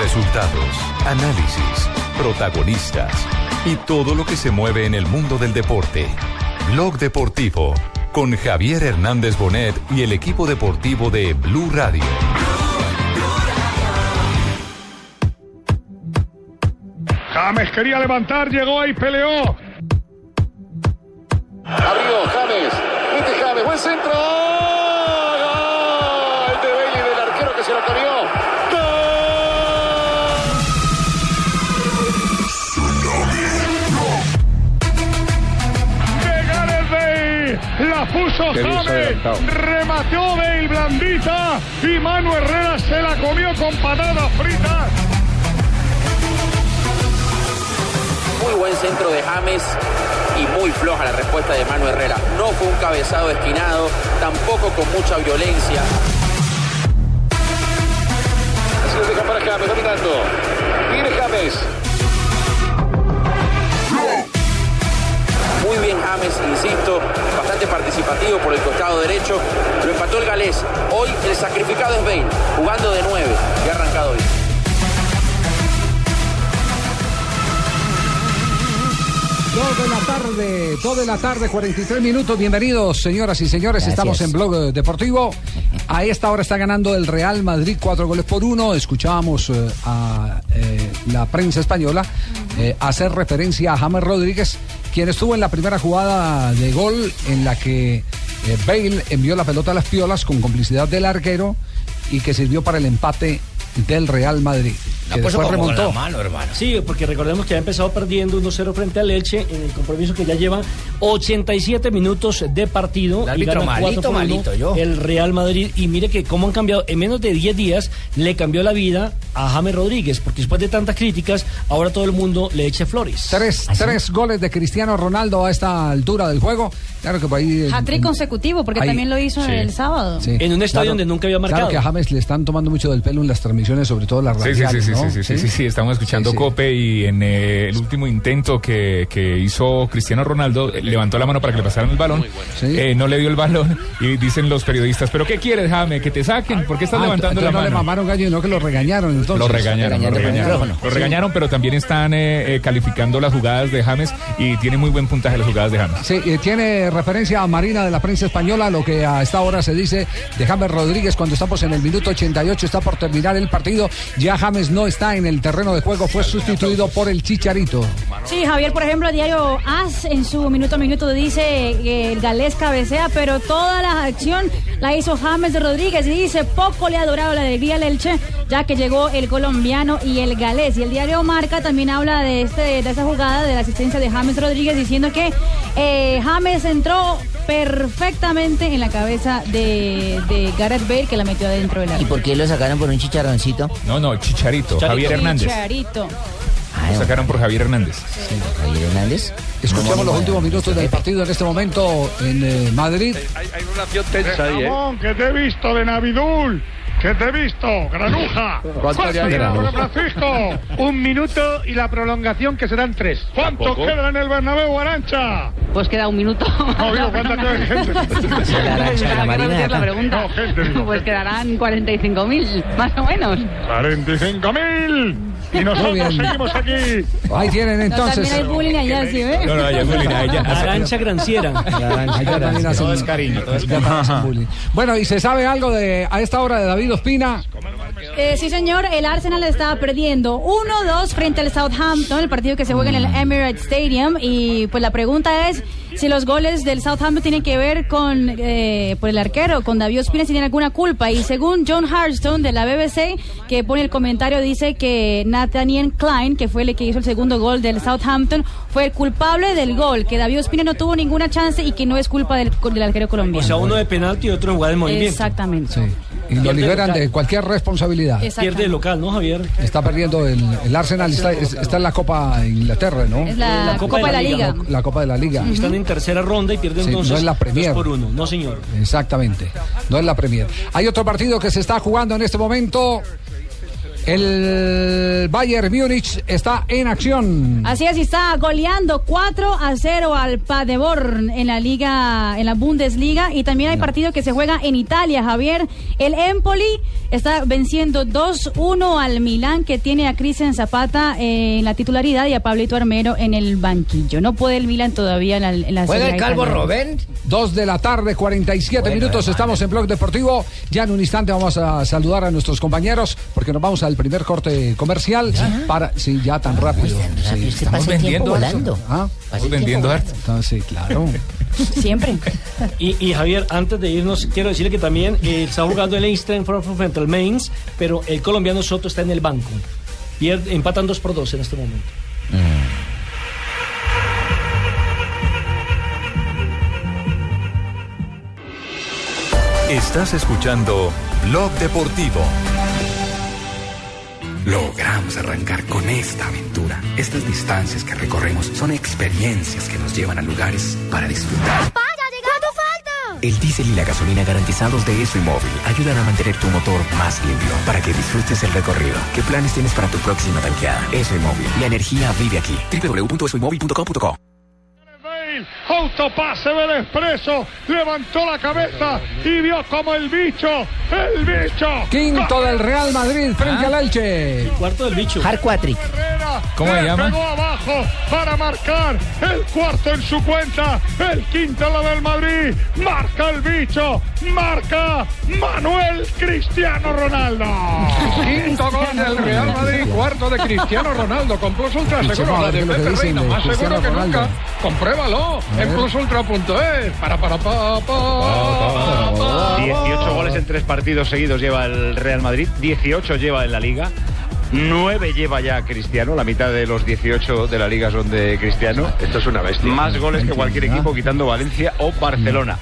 Resultados, análisis, protagonistas y todo lo que se mueve en el mundo del deporte. Blog Deportivo con Javier Hernández Bonet y el equipo deportivo de Blue Radio. James quería levantar, llegó ahí, peleó. Abrió James. Mete James. Buen centro. Puso James. Remató Bale blandita. Y Manu Herrera se la comió con patatas fritas. Muy buen centro de James y muy floja la respuesta de Manu Herrera. No fue un cabezado esquinado, tampoco con mucha violencia. Así lo deja para James dominando. Viene James. Muy bien James, insisto, bastante participativo por el costado derecho. Lo empató el galés. Hoy el sacrificado es Bale, jugando de 9 y ha arrancado hoy. Dos de la tarde, dos de la tarde, 43 minutos. Bienvenidos, señoras y señores. Gracias. Estamos en Blog Deportivo. A esta hora está ganando el Real Madrid cuatro goles por uno. Escuchábamos eh, a eh, la prensa española eh, hacer referencia a James Rodríguez, quien estuvo en la primera jugada de gol en la que eh, Bale envió la pelota a las piolas con complicidad del arquero y que sirvió para el empate del Real Madrid. Que después remontó. Sí, porque recordemos que ha empezado perdiendo 1-0 frente al Elche en el compromiso que ya lleva 87 minutos de partido. El y árbitro gana 4 malito, por uno malito, yo. El Real Madrid. Y mire que cómo han cambiado. En menos de 10 días le cambió la vida a James Rodríguez, porque después de tantas críticas, ahora todo el mundo le eche flores. Tres, tres goles de Cristiano Ronaldo a esta altura del juego. Claro que por ahí. eh, Hat-trick consecutivo, porque Ahí. también lo hizo Sí. el sábado. sí. En un estadio donde nunca había marcado. Claro que a James le están tomando mucho del pelo en las transmisiones, sobre todo las sí, radiales, sí, sí, ¿no? sí, sí, sí, sí, estamos escuchando Sí, sí. Cope y en eh, el último intento que, que hizo Cristiano Ronaldo, eh, levantó la mano para que le pasaran el balón, eh, no le dio el balón y dicen los periodistas, pero ¿qué quieres, James? ¿Que te saquen? ¿Por qué estás Ah, levantando la entonces no le mano? mamaron gallo, no que lo regañaron entonces. Lo regañaron, lo regañaron. Lo regañaron, pero también están eh, eh, calificando las jugadas de James y tiene muy buen puntaje las jugadas de James. Sí, referencia a Marina de la prensa española, lo que a esta hora se dice de James Rodríguez cuando estamos en el minuto 88, está por terminar el partido. Ya James no está en el terreno de juego, fue sustituido por el Chicharito. Sí, Javier, por ejemplo, a diario AS en su minuto a minuto dice que el galés cabecea, pero toda la acción la hizo James Rodríguez y dice poco le ha durado la alegría al Elche, ya que llegó el colombiano y el galés. Y el diario Marca también habla de, este, de esa jugada, de la asistencia de James Rodríguez, diciendo que eh, James entró perfectamente en la cabeza de, de Gareth Bale, que la metió adentro del ¿Y área. por qué lo sacaron por un chicharroncito? No, no, Chicharito, Javier Hernández. Chicharito. Lo sacaron por Javier Hernández. Javier Hernández. Escuchamos los últimos minutos del partido en este momento en eh, Madrid. Hay una acción tensa ahí, Ramón, que te he visto de Navidul. Que te he visto, granuja. ¿Cuánto ¿Cuánto ya queda? Francisco? Un minuto y la prolongación que serán tres. ¿Cuánto ¿Tampoco? queda en el Bernabéu, Arancha? Pues queda un minuto. No, digo, ¿cuánta queda gente? La Arancha, la pregunta. No, gente, digo. Pues quedarán 45.000, más o menos. 45.000. Y nosotros seguimos aquí. Ahí tienen entonces. También hay bullying allá, ¿sí ve? No, no, allá es bullying, a ella- Arancha granciera. Allá también hacen- Todo es cariño, todo es bullying. Bueno, ¿y se sabe algo de a esta hora de David Ospina? Eh, sí, señor, el Arsenal estaba perdiendo 1-2 frente al Southampton, el partido que se juega en el Emirates Stadium. Y pues la pregunta es si los goles del Southampton tienen que ver con eh, por el arquero, con David Ospina, si tiene alguna culpa. Y según John Harstone de la BBC, que pone el comentario, dice que Nathaniel Klein, que fue el que hizo el segundo gol del Southampton, fue el culpable del gol, que David Ospina no tuvo ninguna chance y que no es culpa del, del arquero colombiano. O sea, uno de penalti y otro en jugada de movimiento. Exactamente. Y lo liberan local. de cualquier responsabilidad. Pierde el local, ¿no, Javier? Está perdiendo el, el Arsenal, está, es- está en la Copa Inglaterra, ¿no? Es la, Copa, de la Liga. La Copa de la Liga. Están en tercera ronda y pierden Sí, entonces no es la Premier. dos por uno. No, señor. Exactamente. No es la Premier. Hay otro partido que se está jugando en este momento. El Bayern Múnich está en acción. Así es, y está goleando 4 a 0 al Paderborn en la Liga, en la Bundesliga. Y también hay partido que se juega en Italia, Javier. El Empoli está venciendo 2-1 al Milán, que tiene a Cristian Zapata eh, en la titularidad y a Pablito Armero en el banquillo. No puede el Milan todavía en la, en la ¿Juega Serie el Calvo italiana. Robben? Dos de la tarde, 47 Bueno, minutos. hermano. Estamos en Blog Deportivo. Ya en un instante vamos a saludar a nuestros compañeros porque nos vamos al primer corte comercial. Para, sí, ya tan rápido. Sí, es que pasa el tiempo volando. ¿Ah? Vendiendo harto. Sí, claro. Siempre. Y, y, Javier, antes de irnos, quiero decirle que también eh, está jugando el Einstein frente al Mainz, pero el colombiano Soto está en el banco. Pierde, empatan 2 por 2 en este momento. Estás escuchando Blog Deportivo. Logramos arrancar con esta aventura. Estas distancias que recorremos son experiencias que nos llevan a lugares para disfrutar. falta! El diésel y la gasolina garantizados de ESO y Móvil ayudan a mantener tu motor más limpio para que disfrutes el recorrido. ¿Qué planes tienes para tu próxima tanqueada? ESO y Móvil. La energía vive aquí. www.esoymóvil.com.co Autopase del expreso, levantó la cabeza y vio como el bicho, el bicho. Quinto del Real Madrid frente al Elche. cuarto del bicho. Harquatrick. ¿Cómo le se llama? pegó abajo para marcar el cuarto en su cuenta, el quinto lo del Madrid, marca el bicho, marca Manuel Cristiano Ronaldo. Quinto gol del Real Madrid, cuarto de Cristiano Ronaldo con Plus Ultra, seguro la de Pepe Reina, más seguro que nunca. Compruébalo en plusultra.es. Para, para, pa, pa, pa, 18 goles en tres partidos seguidos lleva el Real Madrid, 18 lleva en la Liga. 9 lleva ya Cristiano, la mitad de los 18 de la liga son de Cristiano. Esto es una bestia. Más goles que cualquier equipo quitando Valencia o Barcelona.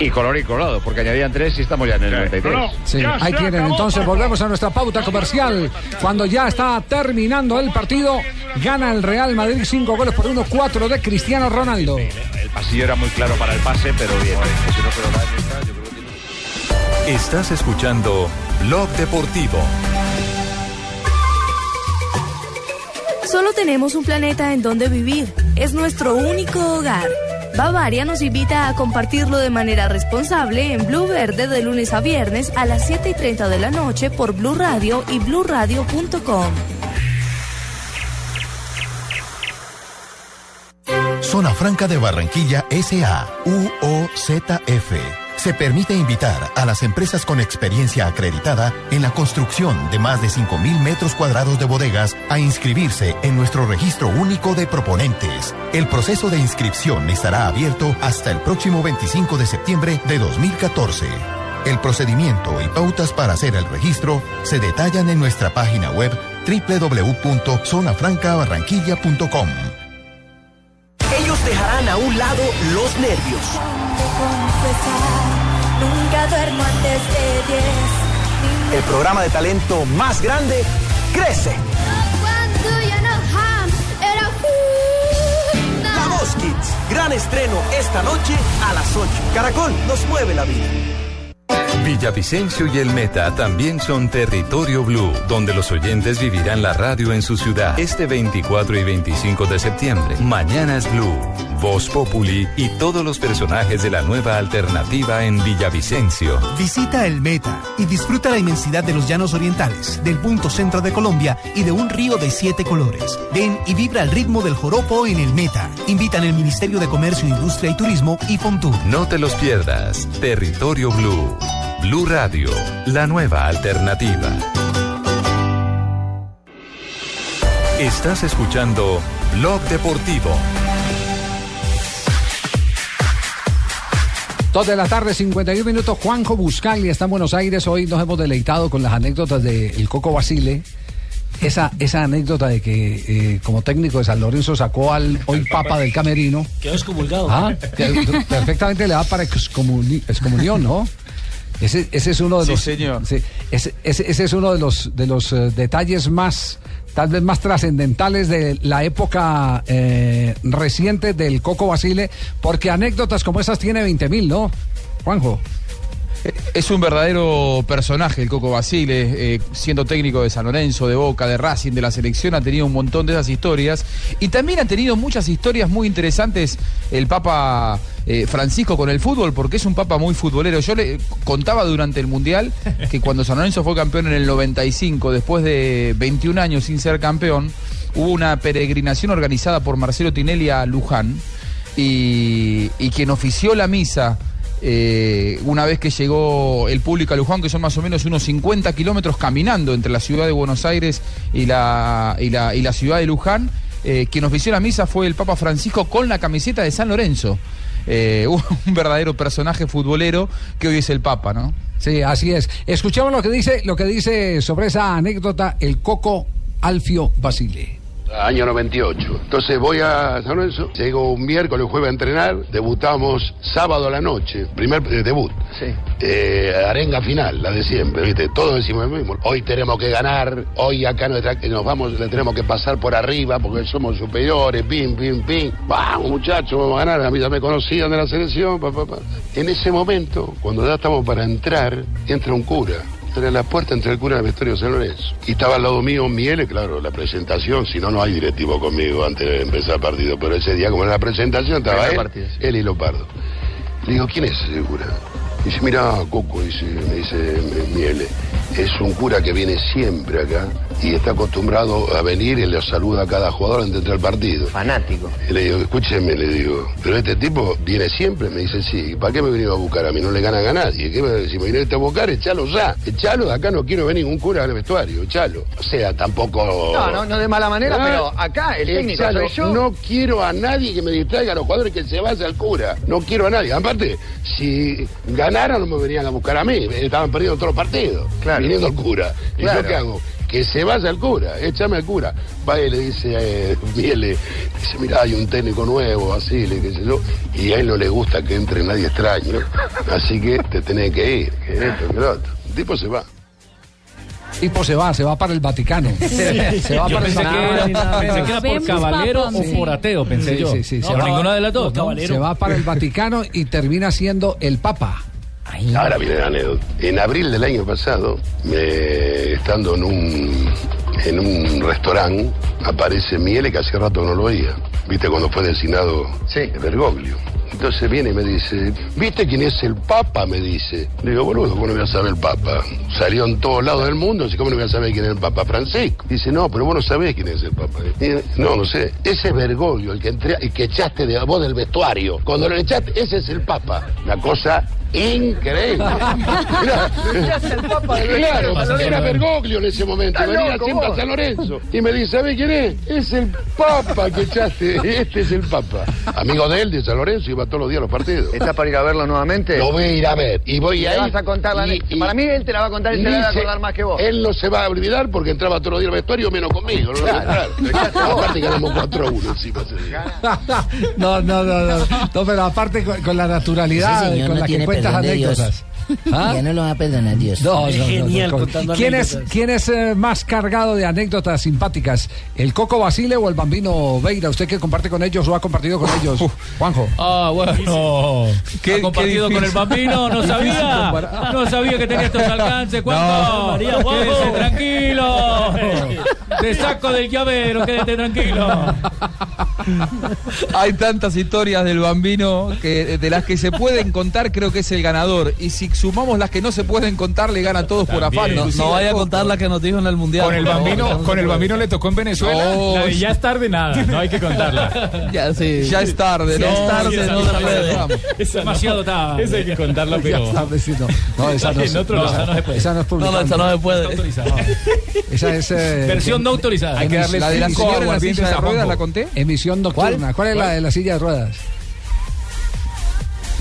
Y color y colorado, porque añadían 3 y estamos ya en el 93. Sí, ahí tienen. Entonces volvemos a nuestra pauta comercial. Cuando ya está terminando el partido, gana el Real Madrid 5 goles por 1, 4 de Cristiano Ronaldo. El pasillo era muy claro para el pase, pero bien. Que- Estás escuchando Blog Deportivo. Solo tenemos un planeta en donde vivir. Es nuestro único hogar. Bavaria nos invita a compartirlo de manera responsable en Blue Verde de lunes a viernes a las 7 y 30 de la noche por Blue Radio y bluradio.com. Zona Franca de Barranquilla SA, UOZF. Se permite invitar a las empresas con experiencia acreditada en la construcción de más de 5.000 metros cuadrados de bodegas a inscribirse en nuestro registro único de proponentes. El proceso de inscripción estará abierto hasta el próximo 25 de septiembre de 2014. El procedimiento y pautas para hacer el registro se detallan en nuestra página web www.zonafrancabarranquilla.com. Ellos dejarán a un lado los nervios. Nunca duermo antes de 10. El programa de talento más grande crece. La Voz Kids, gran estreno esta noche a las 8. Caracol nos mueve la vida. Villavicencio y el Meta también son territorio blue, donde los oyentes vivirán la radio en su ciudad este 24 y 25 de septiembre. Mañana es Blue, Voz Populi y todos los personajes de la nueva alternativa en Villavicencio. Visita el Meta y disfruta la inmensidad de los llanos orientales, del punto centro de Colombia y de un río de siete colores. Ven y vibra al ritmo del joropo en el Meta. Invitan el Ministerio de Comercio, Industria y Turismo y Fontur. No te los pierdas. Territorio Blue. Blue Radio, la nueva alternativa. Estás escuchando Blog Deportivo. Dos de la tarde, 51 minutos. Juanjo Buscaglia está en Buenos Aires. Hoy nos hemos deleitado con las anécdotas de El Coco Basile. Esa, esa anécdota de que eh, como técnico de San Lorenzo sacó al hoy papa del camerino. Quedó excomulgado. Ah, perfectamente le da para excomuni- excomunión, ¿no? Ese, ese es uno de Sí, los señor. sí, ese, ese- ese es uno de los de los eh, detalles más tal vez más trascendentales de la época eh, reciente del Coco Basile, porque anécdotas como esas tiene 20.000, ¿no? Juanjo. Es un verdadero personaje el Coco Basile, eh, siendo técnico de San Lorenzo, de Boca, de Racing, de la selección, ha tenido un montón de esas historias. Y también ha tenido muchas historias muy interesantes el Papa eh, Francisco con el fútbol, porque es un Papa muy futbolero. Yo le contaba durante el Mundial que cuando San Lorenzo fue campeón en el 95, después de 21 años sin ser campeón, hubo una peregrinación organizada por Marcelo Tinelli a Luján y, y quien ofició la misa eh, una vez que llegó el público a Luján, que son más o menos unos 50 kilómetros caminando entre la ciudad de Buenos Aires y la, y la, y la ciudad de Luján, eh, quien ofició la misa fue el Papa Francisco con la camiseta de San Lorenzo. Eh, un verdadero personaje futbolero que hoy es el Papa, ¿no? Sí, así es. Escuchamos lo que dice lo que dice sobre esa anécdota el Coco Alfio Basile. Año 98. Entonces voy a San Lorenzo, llego un miércoles, jueves a entrenar, debutamos sábado a la noche, primer eh, debut. Eh, arenga final, la de siempre, ¿viste? Todos decimos lo mismo. Hoy tenemos que ganar, hoy acá nuestra- nos vamos, le tenemos que pasar por arriba porque somos superiores, pim, pim, pim. Vamos muchachos, vamos a ganar, a mí ya me conocían de la selección, pa, pa, pa. En ese momento, cuando ya estamos para entrar, entra un cura. Era la puerta entre el cura y el vestuario de San Lorenzo. Y estaba al lado mío Miele, claro, la presentación, si no, no hay directivo conmigo antes de empezar el partido. Pero ese día, como era la presentación, estaba él, partido, sí. él y Lopardo. Le digo, ¿quién es ese cura? Dice, mira, Coco, dice, me dice Miele, es un cura que viene siempre acá y está acostumbrado a venir y le saluda a cada jugador antes de entrar al partido. Fanático. Y le digo, escúcheme, le digo, pero este tipo viene siempre, me dice, sí, ¿para qué me venía a buscar a mí? No le gana a nadie. ¿Qué me, si me viniste a buscar, echalo ya. Echalo, de acá no quiero ver ningún cura al vestuario, echalo. O sea, tampoco... No, no, no de mala manera, Ah, pero acá el técnico echalo. soy yo. No quiero a nadie que me distraiga a los jugadores que se vaya al cura. No quiero a nadie. Aparte, si ganaran no me venían a buscar a mí. Estaban perdiendo todos los partidos. Claro. Viniendo al cura. ¿Y Claro. yo qué hago? Que se vaya al cura, échame al cura. Va y le dice eh, Miele, dice, mira, hay un técnico nuevo, así, le qué sé yo, y a él no le gusta que entre nadie extraño, así que te tenés que ir, que esto, que lo otro. El tipo se va. Tipo se va, se va para el Vaticano. Se va Yo para el que Vaticano. pensé que era por caballero o sí. por ateo, pensé Sí, yo. sí, sí, No, se pero va- ninguna de las dos, no, caballero. Se va para el Vaticano y termina siendo el Papa. Ahora viene la anécdota. En abril del año pasado, estando en un, en un restaurante, aparece Miele que hace rato no lo oía. ¿Viste cuando fue designado Bergoglio? Entonces viene y me dice, ¿viste quién es el Papa? Me dice. Le digo, boludo, ¿cómo no voy a saber el Papa? Salió en todos lados del mundo, así ¿cómo no voy a saber quién es el Papa? Francisco. Dice, no, pero vos no sabés quién es el Papa. Dice, no, no sé. Ese es Bergoglio, el que, entré, el que echaste de vos del vestuario. Cuando lo echaste, ese es el Papa. Una cosa increíble. Mirá, al Papa Claro, era Bergoglio en ese momento. Venía loco, siempre a. San Lorenzo. Y me dice, ¿sabés quién es? Es el Papa que echaste. Este es el Papa. Amigo de él, de San Lorenzo, iba todos los días a los partidos. ¿Estás para ir a verlo nuevamente? Lo voy a ir a ver. Y voy Y a ir. vas a contar la y- y- Para mí él te la va a contar y se la va a acordar más que vos. Él no se va a olvidar porque entraba todos los días al vestuario menos conmigo. No lo voy a Claro. entrar. Aparte ganamos 4 a 1 encima. No, no, no, no. No, pero aparte con, con la naturalidad señor con no la que cuentas anécdotas. ¿Ah? Ya no lo va a perdonar Dios. No, no, no, no, con- contando ¿Quién es, quién es eh, más cargado de anécdotas simpáticas? ¿El Coco Basile o el Bambino Veira? ¿Usted que comparte con ellos o ha compartido con ellos? Juanjo. Ah, bueno. Qué- ha compartido qué con el bambino, no sabía. No sabía que tenía estos alcances. ¿Cuánto? No. María, Quédese tranquilo. Te saco del llavero, quédate tranquilo. Hay tantas historias del bambino que de las que se pueden contar creo que es el ganador. Y si sumamos las que no se pueden contar, le gana a todos por afán. No, vaya a contar la que nos dijo en el mundial. Con el bambino, no con el bambino le tocó en Venezuela. No, La de ya es tarde nada, no hay que contarla. Ya, Ya es tarde, Ya no, es tarde, no se puede. Esa demasiado tarde. Esa hay que contarla, pero. Ya sabes, sí, no. No, esa no, En se- otro no, lado, esa no se puede. esa no es No, esa no se puede. Esa es. eh, Versión no autorizada. Hay que darle La de la silla de ruedas. ¿la conté? Emisión nocturna. ¿Cuál, es la de la silla de ruedas?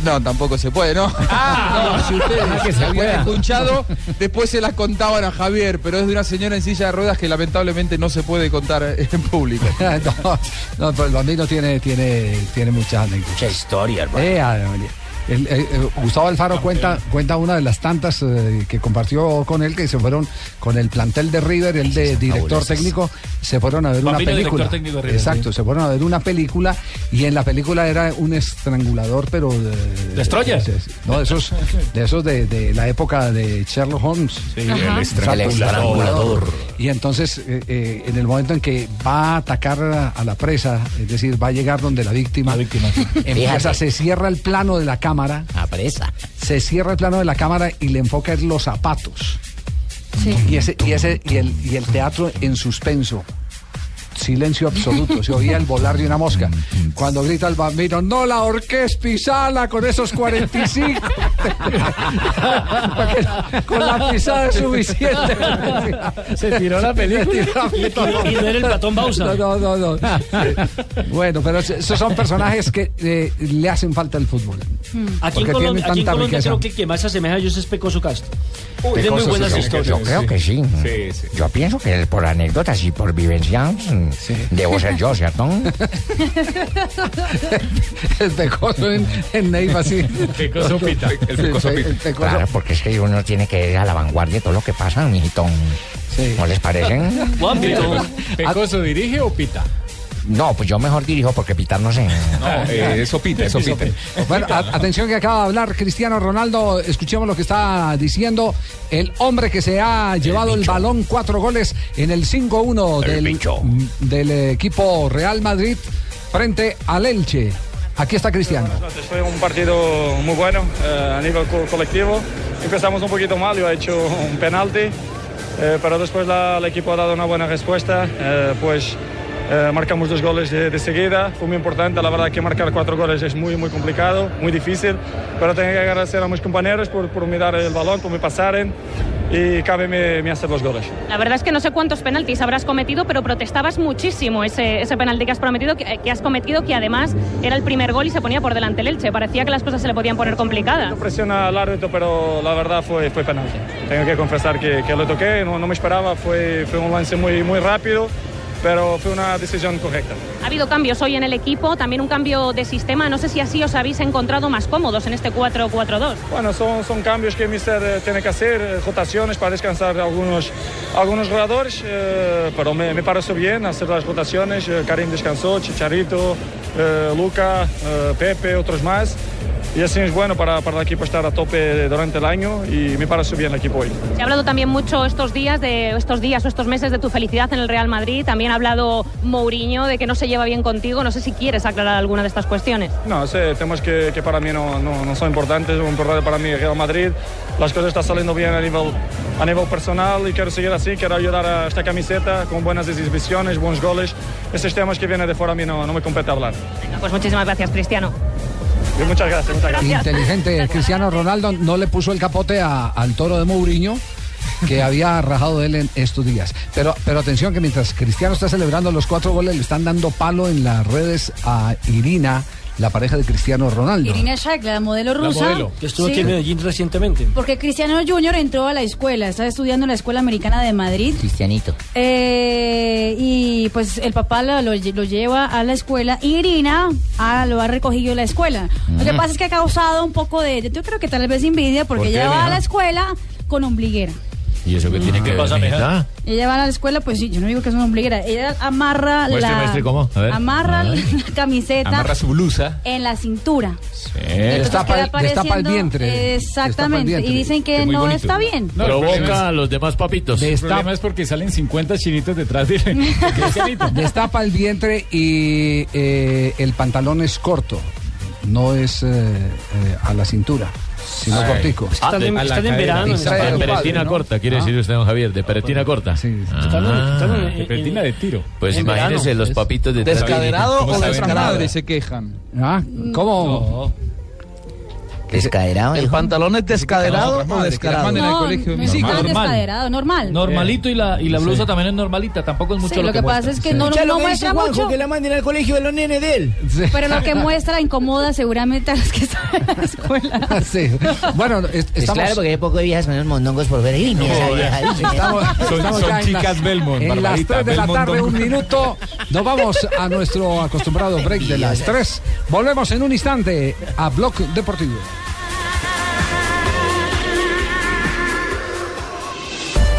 No, tampoco se puede, ¿no? Ah, no, si ustedes Ah, que se habían escuchado, después se las contaban a Javier, pero es de una señora en silla de ruedas que lamentablemente no se puede contar en público. no, no, pero el bambino tiene, tiene, tiene muchas anécdotas. Mucha historia, hermano. Eh, María. El, eh, eh, Gustavo Alfaro cuenta, cuenta una de las tantas eh, que compartió con él que se fueron con el plantel de River, el de director técnico, se fueron a ver una película. director técnico de River, Exacto, sí. se fueron a ver una película y en la película era un estrangulador, pero de, ¿Destroyer? de- no, de esos, de esos de, de la época de Sherlock Holmes. Sí, el estrangulador. El estrangulador. Y entonces, eh, eh, en el momento en que va a atacar a, a la presa, es decir, va a llegar donde la víctima, empieza, Fíjate. se cierra el plano de la cámara. A presa. Se cierra el plano de la cámara y le enfoca en los zapatos. Y ese, y ese, y el, y el teatro en suspenso. Silencio absoluto, se oía el volar de una mosca. Cuando grita el bambino, no la orqués pisala con esos 45. Porque con la pisada es suficiente. Se tiró la película. Y no era el Platón Bausa. No, no, no. no. Bueno, pero esos son personajes que eh, le hacen falta al fútbol. Aquí en tienen aquí en tanta Colombia creo que el que más se asemeja a ellos es Pecoso Castro. Tiene muy buenas sí, historias. Yo creo que sí. Yo pienso que por anécdotas y por vivencias debo ser yo, ¿cierto? el pecoso en, en Neiva, sí. Pecoso pita. El pecoso Sí, pita. el pecoso. Claro, porque es que uno tiene que ir a la vanguardia de todo lo que pasa, mijito. ¿No les parece? ¿Pecoso dirige o pita? No, pues yo mejor dirijo porque pitar no sé. No, eh, eso pita, eso pita. Bueno, a- atención que acaba de hablar Cristiano Ronaldo. Escuchemos lo que está diciendo el hombre que se ha llevado el balón cuatro goles en el 5-1 del, del equipo Real Madrid frente al Elche. Aquí está Cristiano. Fue un partido muy bueno eh, a nivel co- colectivo. Empezamos un poquito mal, yo he hecho un penalti, eh, pero después la- el equipo ha dado una buena respuesta. eh, pues eh, marcamos dos goles de, de seguida, fue muy importante. La verdad que marcar cuatro goles es muy, muy complicado, muy difícil, pero tengo que agradecer a mis compañeros por, por me dar el balón, por me pasaren y cabe me, me hacer los goles. La verdad es que no sé cuántos penaltis habrás cometido, pero protestabas muchísimo ese, ese penalti que has prometido, que, que has cometido, que además era el primer gol y se ponía por delante el Elche. Parecía que las cosas se le podían poner complicadas. Presiona al árbitro, pero la verdad fue, fue penalti. Tengo que confesar que, que lo toqué, no, no me esperaba, fue, fue un lance muy, muy rápido, pero fue una decisión correcta. Ha habido cambios hoy en el equipo, también un cambio de sistema. No sé si así os habéis encontrado más cómodos en este 4-4-2. Bueno, son, son cambios que el míster eh, tiene que hacer, eh, rotaciones para descansar algunos, algunos jugadores, eh, pero me, me pareció bien hacer las rotaciones. eh, Karim descansó, Chicharito, eh, Luca, eh, Pepe, otros más. Y así es bueno para, para el equipo estar a tope durante el año y me pareció bien el equipo hoy. Se ha hablado también mucho estos días, de estos días o estos meses de tu felicidad en el Real Madrid. También ha hablado Mourinho de que no se lleva bien contigo. No sé si quieres aclarar alguna de estas cuestiones. No, sé, temas que, que para mí no, no, no son importantes. Lo importante para mí es Real Madrid. Las cosas están saliendo bien a nivel, a nivel personal y quiero seguir así. Quiero ayudar a esta camiseta con buenas exhibiciones, buenos goles. Esos temas que vienen de fuera a mí no, no me compete hablar. Venga, Pues muchísimas gracias, Cristiano. Y muchas gracias, muchas gracias. Inteligente Cristiano Ronaldo no le puso el capote a- al toro de Mourinho que había rajado de él en estos días. Pero, pero atención que mientras Cristiano está celebrando los cuatro goles, le están dando palo en las redes a Irina, la pareja de Cristiano Ronaldo. Irina Shayk, la modelo rusa. Que estuvo Sí. aquí en Medellín recientemente. Porque Cristiano Junior entró a la escuela, está estudiando en la Escuela Americana de Madrid. Cristianito. Eh, y pues el papá lo, lo lle- lo lleva a la escuela y Irina ah, lo ha recogido de la escuela. Lo que Mm. pasa es que ha causado un poco de, yo creo que tal vez envidia porque ¿Por qué, ella va a la escuela con ombliguera. ¿Y eso qué tiene que ver, mijita? Ella va a la escuela, pues sí, yo no digo que es una ombliguera. Ella amarra Muestre, la muestre cómo, a ver. amarra Ay. la camiseta Amarra su blusa. en la cintura. Destapa, queda el- destapa el apareciendo- vientre. Exactamente. Destapa el vientre. Y dicen que no está bien. No, el problema es- los demás papitos. El problema es porque salen 50 chinitos detrás de de Cristianito. Destapa el vientre y eh, el pantalón es corto, no es eh, eh, a la cintura, sino Ay. cortico. Ah, de- están en verano, el peretina ¿no? corta, quiere Ah. decir usted, don Javier, de peretina corta. Ah. De peretina de tiro. Pues En imagínese verano. los papitos de ¿Descaderado ¿Cómo o descarado? Madre se quejan. Ah, ¿Cómo? ¿Descaderado? ¿El pantalón es descaderado No, o descarado? manden No, colegio. no, es Normal. descaderado, normal. Normalito y la, y la blusa Sí. también es normalita, tampoco es mucho Sí, lo, lo que pasa es que no, no lo que muestra Juanjo, mucho. que la manden al colegio de los nenes de él. Pero lo que muestra incomoda seguramente a los que están en la escuela. Sí. Bueno, es- Es estamos... claro, porque hay poco de viejas unos mondongos por ver. Estamos, Son- estamos son ya chicas las- Belmont, En las Barbarita, 3 de la tarde, un minuto. Nos vamos a nuestro acostumbrado break de las 3. Volvemos en un instante a Blog Deportivo.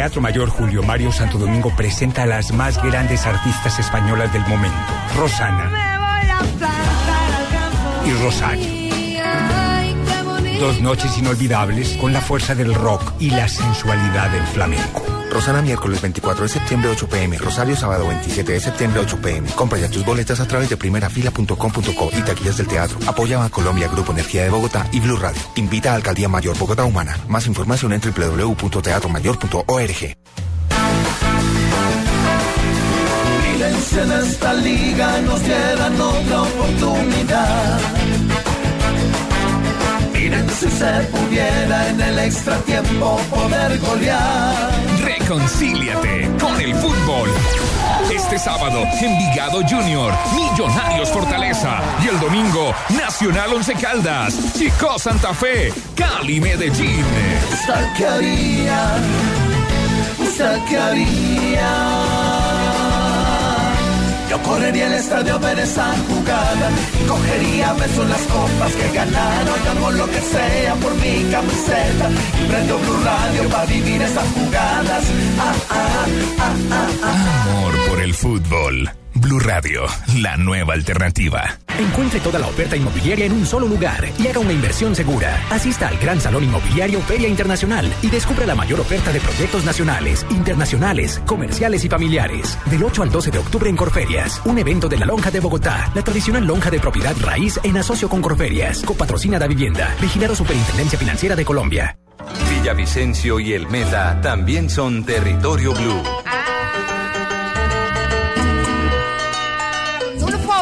Teatro Mayor Julio Mario Santo Domingo presenta a las más grandes artistas españolas del momento, Rosana. Y Rosario. Dos noches inolvidables con la fuerza del rock y la sensualidad del flamenco. Rosana miércoles 24 de septiembre 8 pm, Rosario sábado 27 de septiembre 8 pm. Compra ya tus boletas a través de primerafila.com.co y taquillas del teatro. Apoya a Colombia Grupo Energía de Bogotá y Blue Radio. Invita a Alcaldía Mayor Bogotá Humana. Más información en www.teatromayor.org. En esta liga nos dieran otra oportunidad. Miren si se pudiera en el extratiempo poder golear. Reconcíliate con el fútbol. Este sábado, Envigado Junior, Millonarios Fortaleza. Y el domingo, Nacional Once Caldas, Chico Santa Fe, Cali Medellín. ¿Usted qué haría? ¿Usted qué haría? Yo correría al estadio a ver esa jugada. Cogería besos las copas que ganaron. Hago lo que sea por mi camiseta. Y prendo Blue Radio para vivir esas jugadas. Ah, ah, ah, ah, ah. Amor por el fútbol. Blue Radio, la nueva alternativa. Encuentre toda la oferta inmobiliaria en un solo lugar y haga una inversión segura. Asista al Gran Salón Inmobiliario Feria Internacional y descubra la mayor oferta de proyectos nacionales, internacionales, comerciales y familiares. Del 8 al 12 de octubre en Corferias, un evento de la Lonja de Bogotá, la tradicional lonja de propiedad raíz en asocio con Corferias, copatrocina da vivienda, vigilado Superintendencia Financiera de Colombia. Villavicencio y El Meta también son territorio blue. Turfo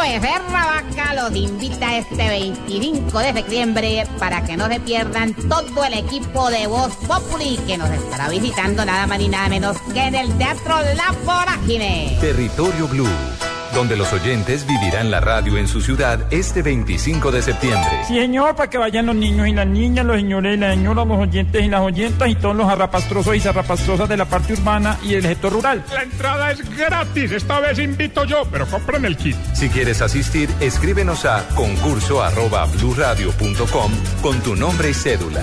Becerra Vaca los invita este 25 de septiembre para que no se pierdan todo el equipo de Voz Populi que nos estará visitando nada más ni nada menos que en el Teatro La Vorágine. Territorio Blue, donde los oyentes vivirán la radio en su ciudad este 25 de septiembre. Sí, señor, para que vayan los niños y las niñas, los señores y las señoras, los oyentes y las oyentas y todos los arrapastrosos y zarrapastrosas de la parte urbana y del sector rural. La entrada es gratis. Esta vez invito yo, pero compren el kit. Si quieres asistir, escríbenos a concurso arroba con tu nombre y cédula.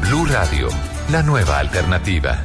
Blue Radio, la nueva alternativa.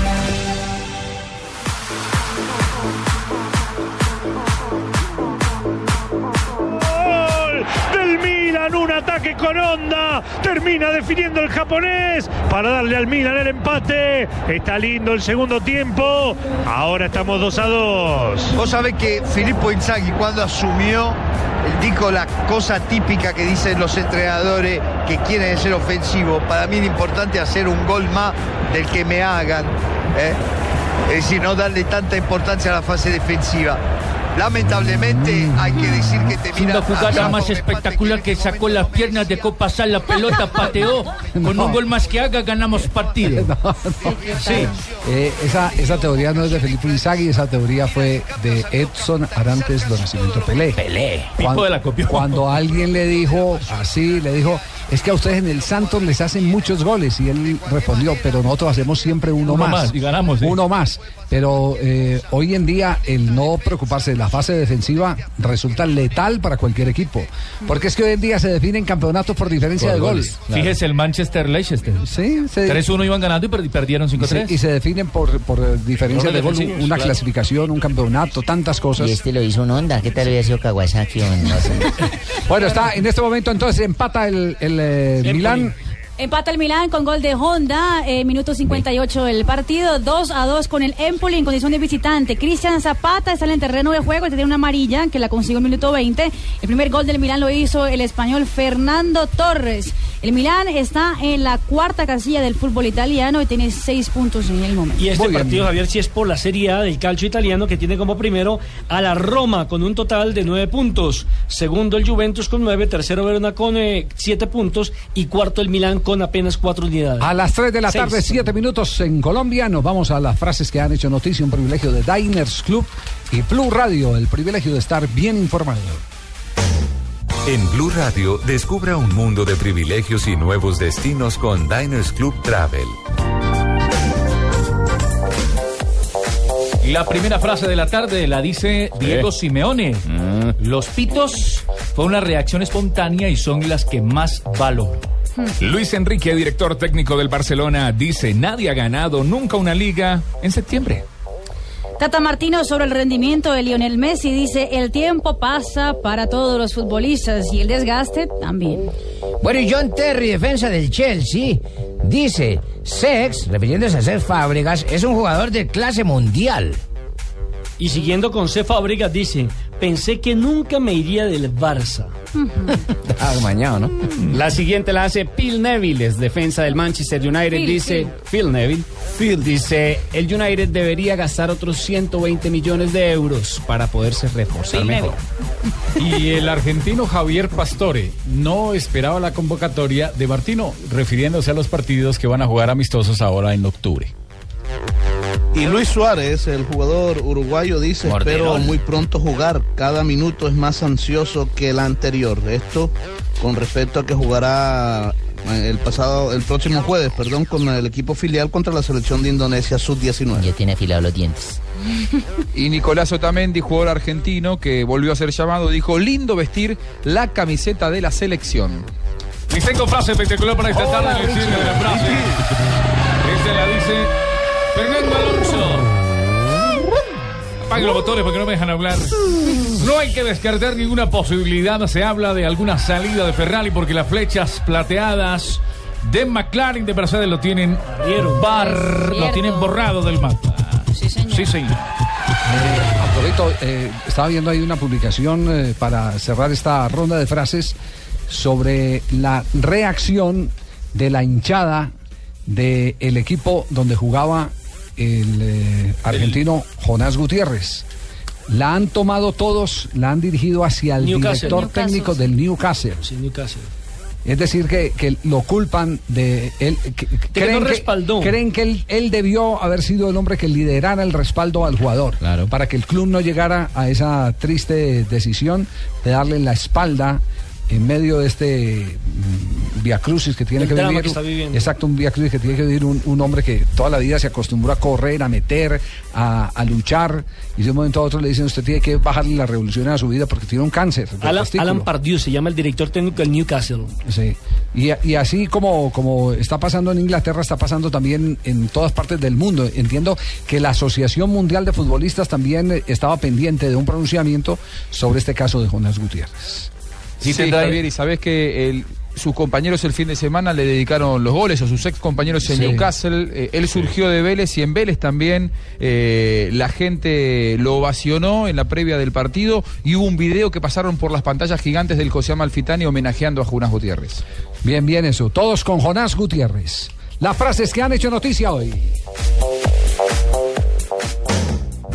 Ataque con onda. Termina definiendo el japonés para darle al Milan el empate. Está lindo el segundo tiempo. Ahora estamos 2 a 2. Vos sabés que Filippo Inzaghi cuando asumió dijo la cosa típica que dicen los entrenadores que quieren ser ofensivos. Para mí es importante hacer un gol más del que me hagan. ¿eh? Es decir, no darle tanta importancia a la fase defensiva. Lamentablemente hay que decir que te Una jugada más espectacular que sacó las piernas de Copa Sal, la pelota pateó. Con un gol más que haga ganamos partido. Sí. Eh, esa, esa teoría no es de Felipe Inzaghi, esa teoría fue de Edson Arantes do Nascimento Pelé. Pelé. Cuando, Tipo de la copió. cuando alguien le dijo así, le dijo, es que a ustedes en el Santos les hacen muchos goles. Y él respondió, pero nosotros hacemos siempre uno, Uno más. más, y ganamos, sí. Uno más. Pero eh, hoy en día el no preocuparse de la fase defensiva resulta letal para cualquier equipo. Porque es que hoy en día se definen campeonatos por diferencia Por de gol. goles. Fíjese el Manchester Leicester. Sí, se- 3-1 iban ganando y per- perdieron Y 5-3. se, y se definen por, por eh, diferencia de gol, defensivos, una claro. clasificación, un campeonato, tantas cosas. Y este lo hizo un Honda. ¿Qué tal hubiera sido Kawasaki o no sé? Bueno, está en este momento entonces empata el, el, eh, Milán Empata el Milán con gol de Honda, eh, minuto 58 del partido, 2 a 2 con el Empoli en condición de visitante. Cristian Zapata está en el terreno de juego, tiene una amarilla que la consiguió en minuto 20. El primer gol del Milán lo hizo el español Fernando Torres. El Milán está en la cuarta casilla del fútbol italiano y tiene seis puntos en el momento. Y este partido, Javier, sí es por la Serie A del calcio italiano que tiene como primero a la Roma con un total de nueve puntos. Segundo el Juventus con nueve, tercero Verona con eh, siete puntos y cuarto el Milán con apenas cuatro unidades. A las 3 de la Seis. tarde, 7 minutos en Colombia. Nos vamos a las frases que han hecho noticia. Un privilegio de Diners Club y Blue Radio. El privilegio de estar bien informado. En Blue Radio, descubra un mundo de privilegios y nuevos destinos con Diners Club Travel. La primera frase de la tarde la dice Diego Simeone. Los pitos fue una reacción espontánea y son las que más valoro. Luis Enrique, director técnico del Barcelona, dice, nadie ha ganado nunca una liga en septiembre. Tata Martino sobre el rendimiento de Lionel Messi dice, el tiempo pasa para todos los futbolistas y el desgaste también. Bueno, y John Terry, defensa del Chelsea, dice, Sex, refiriéndose a Sex Fábregas, es un jugador de clase mundial. Y siguiendo con C. Fábregas dice, pensé que nunca me iría del Barça. Ah, mañana, ¿no? La siguiente la hace Phil Neville, es defensa del Manchester United. Phil, dice Phil, Neville. Phil dice, el United debería gastar otros 120 millones de euros para poderse reforzar Phil mejor. Y el argentino Javier Pastore no esperaba la convocatoria de Martino, refiriéndose a los partidos que van a jugar amistosos ahora en octubre. Y Luis Suárez, el jugador uruguayo, dice, espero muy pronto jugar. Cada minuto es más ansioso que el anterior. Esto con respecto a que jugará eh, el pasado, el próximo jueves, perdón, con el equipo filial contra la selección de Indonesia sub-19. Ya tiene afilados los dientes. Y Nicolás Otamendi, jugador argentino que volvió a ser llamado, dijo, lindo vestir la camiseta de la selección. Y tengo frase espectacular para esta tarde. la frase. Esta la dice Fernando Alonso. Apaguen los botones porque no me dejan hablar. No hay que descartar ninguna posibilidad. Se habla de alguna salida de Ferrari porque las flechas plateadas de McLaren de Mercedes lo tienen bar, lo tienen borrado del mapa. Sí, señor. Sí, señor. Arturito, eh, estaba viendo ahí una publicación eh, para cerrar esta ronda de frases sobre la reacción de la hinchada del equipo donde jugaba el eh, argentino Jonás Gutiérrez. La han tomado todos, la han dirigido hacia el Newcastle. director Newcastle. técnico del Newcastle. Sí, Newcastle. Es decir, que, que lo culpan de él. que- creen, no que, respaldó. creen que él, él debió haber sido el hombre que liderara el respaldo al jugador. Para que el club no llegara a esa triste decisión de darle la espalda en medio de este mm, via crucis que tiene El que vivir. que está viviendo. Exacto, un via crucis que tiene que vivir un, un hombre que toda la vida se acostumbró a correr, a meter, a, a luchar. Y de un momento a otro le dicen, usted tiene que bajarle la revolución a su vida porque tiene un cáncer. Alan, testículo". Alan Pardew se llama el director técnico del Newcastle. Sí. Y, y así como, como está pasando en Inglaterra, está pasando también en todas partes del mundo. Entiendo que la Asociación Mundial de Futbolistas también estaba pendiente de un pronunciamiento sobre este caso de Jonas Gutiérrez. Sí, Javier, y sabés que el- sus compañeros el fin de semana le dedicaron los goles, o sus ex compañeros en Sí. Newcastle. Eh, él surgió de Vélez y en Vélez también eh, la gente lo ovacionó en la previa del partido y hubo un video que pasaron por las pantallas gigantes del José Amalfitani homenajeando a Jonas Gutiérrez. Bien, bien eso. Todos con Jonás Gutiérrez. Las frases que han hecho noticia hoy.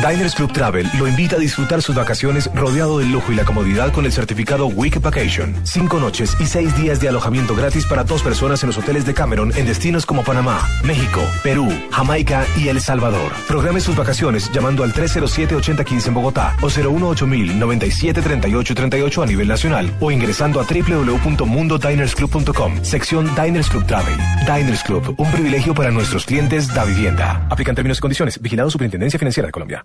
Diners Club Travel lo invita a disfrutar sus vacaciones rodeado del lujo y la comodidad con el certificado Week Vacation. Cinco noches y seis días de alojamiento gratis para dos personas en los hoteles de Cameron en destinos como Panamá, México, Perú, Jamaica y El Salvador. Programe sus vacaciones llamando al 307-8015 en Bogotá o 018-973838 a nivel nacional o ingresando a www.mundodinersclub.com, sección Diners Club Travel. Diners Club, un privilegio para nuestros clientes da vivienda. Aplican términos y condiciones. Vigilado Superintendencia Financiera de Colombia.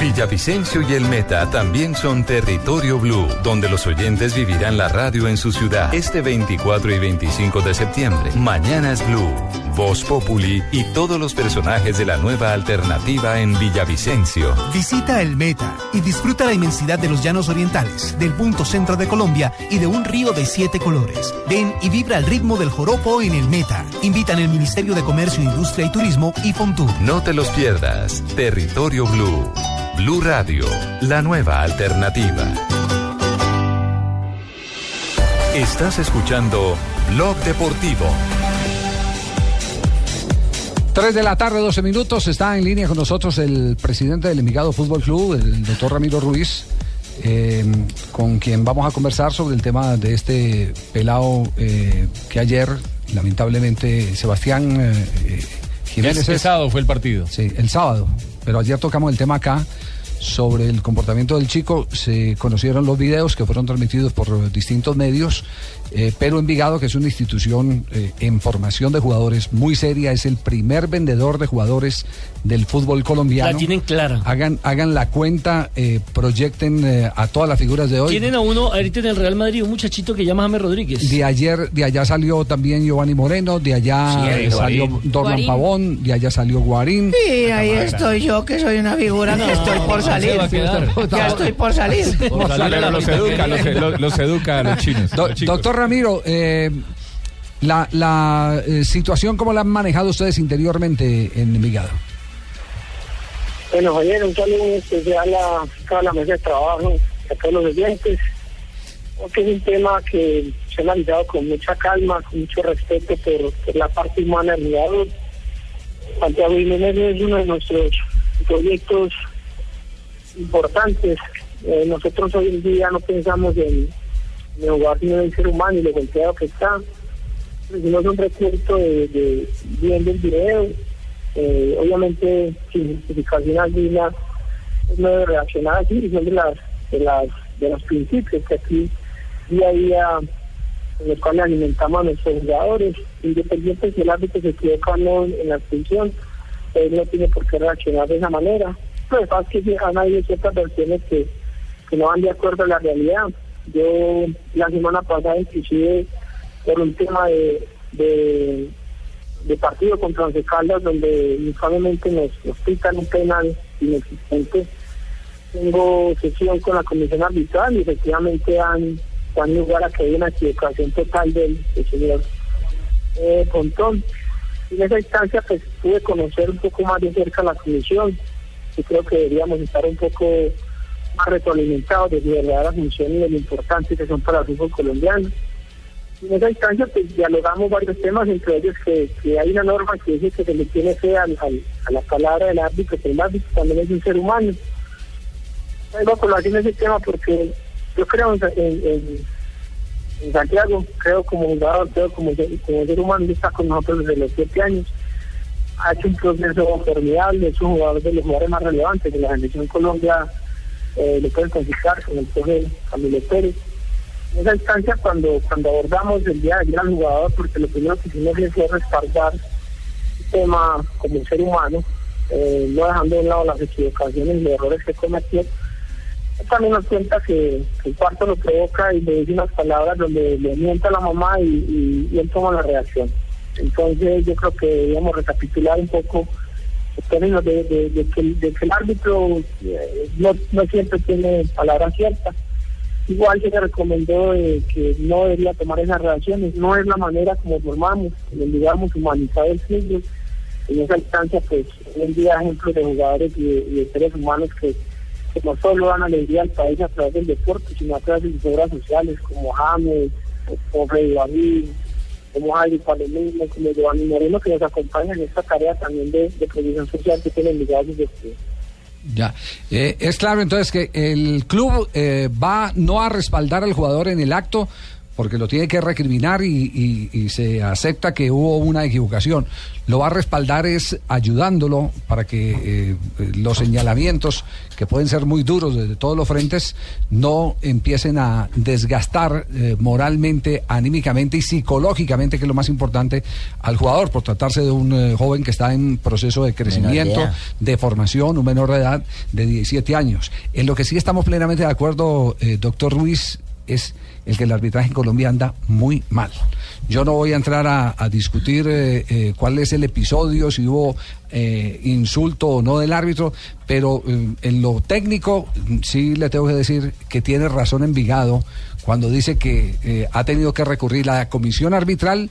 Villavicencio y el Meta también son territorio blue, donde los oyentes vivirán la radio en su ciudad este 24 y 25 de septiembre. Mañanas Blue, Voz Populi y todos los personajes de la nueva alternativa en Villavicencio. Visita el Meta y disfruta la inmensidad de los llanos orientales, del punto centro de Colombia y de un río de siete colores. Ven y vibra al ritmo del joropo en el Meta. Invitan el Ministerio de Comercio, Industria y Turismo y Fontur. No te los pierdas. Territorio Blue. Blue Radio, la nueva alternativa. Estás escuchando Blog Deportivo. 3 de la tarde, 12 minutos. Está en línea con nosotros el presidente del Envigado Fútbol Club, el doctor Ramiro Ruiz, eh, con quien vamos a conversar sobre el tema de este pelado eh, que ayer, lamentablemente, Sebastián eh, Jiménez. El, el sábado fue el partido. Sí, el sábado. Pero ayer tocamos el tema acá sobre el comportamiento del chico. Se conocieron los videos que fueron transmitidos por distintos medios, eh, pero Envigado, que es una institución eh, en formación de jugadores muy seria, es el primer vendedor de jugadores del fútbol colombiano. La tienen clara. Hagan, hagan la cuenta, eh, proyecten eh, a todas las figuras de hoy. Tienen a uno ahorita en el Real Madrid, un muchachito que llama James Rodríguez. De ayer, de allá salió también Giovanni Moreno, de allá Sí, eh, salió Guarín. Pavón, de allá salió Guarín. Y ahí estoy yo, que soy una figura que estoy por salir. Ya estoy por salir. Pero los educa, los, los- los educa a los chinos. Do- doctor Ramiro, eh, la, la eh, situación, ¿cómo la han manejado ustedes interiormente en Envigado? Bueno, Javier, un saludo especial a toda la mesa de trabajo, a todos los oyentes, porque es un tema que se ha analizado con mucha calma, con mucho respeto por, por la parte humana del jugador. Santiago Jiménez es uno de nuestros proyectos importantes. Eh, nosotros hoy en día no pensamos en, en el jugador sino ser humano y lo golpeado que está. Hicimos un recurso de, de viendo el video, eh, obviamente sin justificación alguna no debe reaccionar así y son de las de las de los principios que aquí día a día en los cuales alimentamos a nuestros jugadores independiente si el árbitro se equivoca o no en la expulsión él no tiene por qué reaccionar de esa manera lo que es que han habido ciertas versiones que, no van de acuerdo a la realidad yo la semana pasada inclusive por un tema de, partido contra Once Caldas donde infamemente nos, pitan un penal inexistente. Tengo sesión con la comisión arbitral y efectivamente han, dan lugar a que haya una equivocación total del, del señor eh, Pontón. En esa instancia pues pude conocer un poco más de cerca la comisión y creo que deberíamos estar un poco más retroalimentados de su verdadera función y de lo importante que son para el fútbol colombiano. En esa instancia pues dialogamos varios temas, entre ellos que, que hay una norma que dice que se le tiene fe al- al- a la palabra del árbitro, que el árbitro también es un ser humano. Vengo a colación ese tema porque yo creo en, en- en- en Santiago, creo como jugador, creo como, como ser humano, está con nosotros desde los siete años. Ha hecho un proceso formidable, es un jugador de los jugadores más relevantes de la selección Colombia, eh, lo pueden conquistar con el profe Camilo Pérez en esa instancia cuando cuando abordamos el día de ayer al jugador, porque lo primero que hicimos fue respaldar el tema como ser humano, eh, no dejando de un lado las equivocaciones y los errores que cometió. También nos cuenta que, que el cuarto lo provoca y le dice unas palabras donde le mienta a la mamá y, y- y él toma la reacción. Entonces yo creo que debíamos recapitular un poco los términos de, que, el árbitro eh, no, no siempre tiene palabras ciertas. Igual se le recomendó eh, que no debería tomar esas reacciones, no es la manera como formamos, digamos, humanizar el fútbol. En esa instancia, pues, hoy en día ejemplos de jugadores y de, y de seres humanos que, que no solo dan alegría al país a través del deporte, sino a través de sus obras sociales, como James, como Freddy David, como Javi Palomino, como Giovanni Moreno, que nos acompañan en esta tarea también de, de social que tienen ligados desde Ya. Eh, es claro entonces que el club eh, va no a respaldar al jugador en el acto porque lo tiene que recriminar y, y- y se acepta que hubo una equivocación. Lo va a respaldar es ayudándolo para que eh, eh, los señalamientos, que pueden ser muy duros desde todos los frentes, no empiecen a desgastar eh, moralmente, anímicamente y psicológicamente, que es lo más importante, al jugador, por tratarse de un eh, joven que está en proceso de crecimiento, de formación, un menor de edad de 17 años. En lo que sí estamos plenamente de acuerdo, doctor Ruiz, es el que el arbitraje en Colombia anda muy mal. Yo no voy a entrar a, discutir eh, eh, cuál es el episodio, si hubo eh, insulto o no del árbitro, pero eh, en lo técnico sí le tengo que decir que tiene razón Envigado cuando dice que ha tenido que recurrir a la comisión arbitral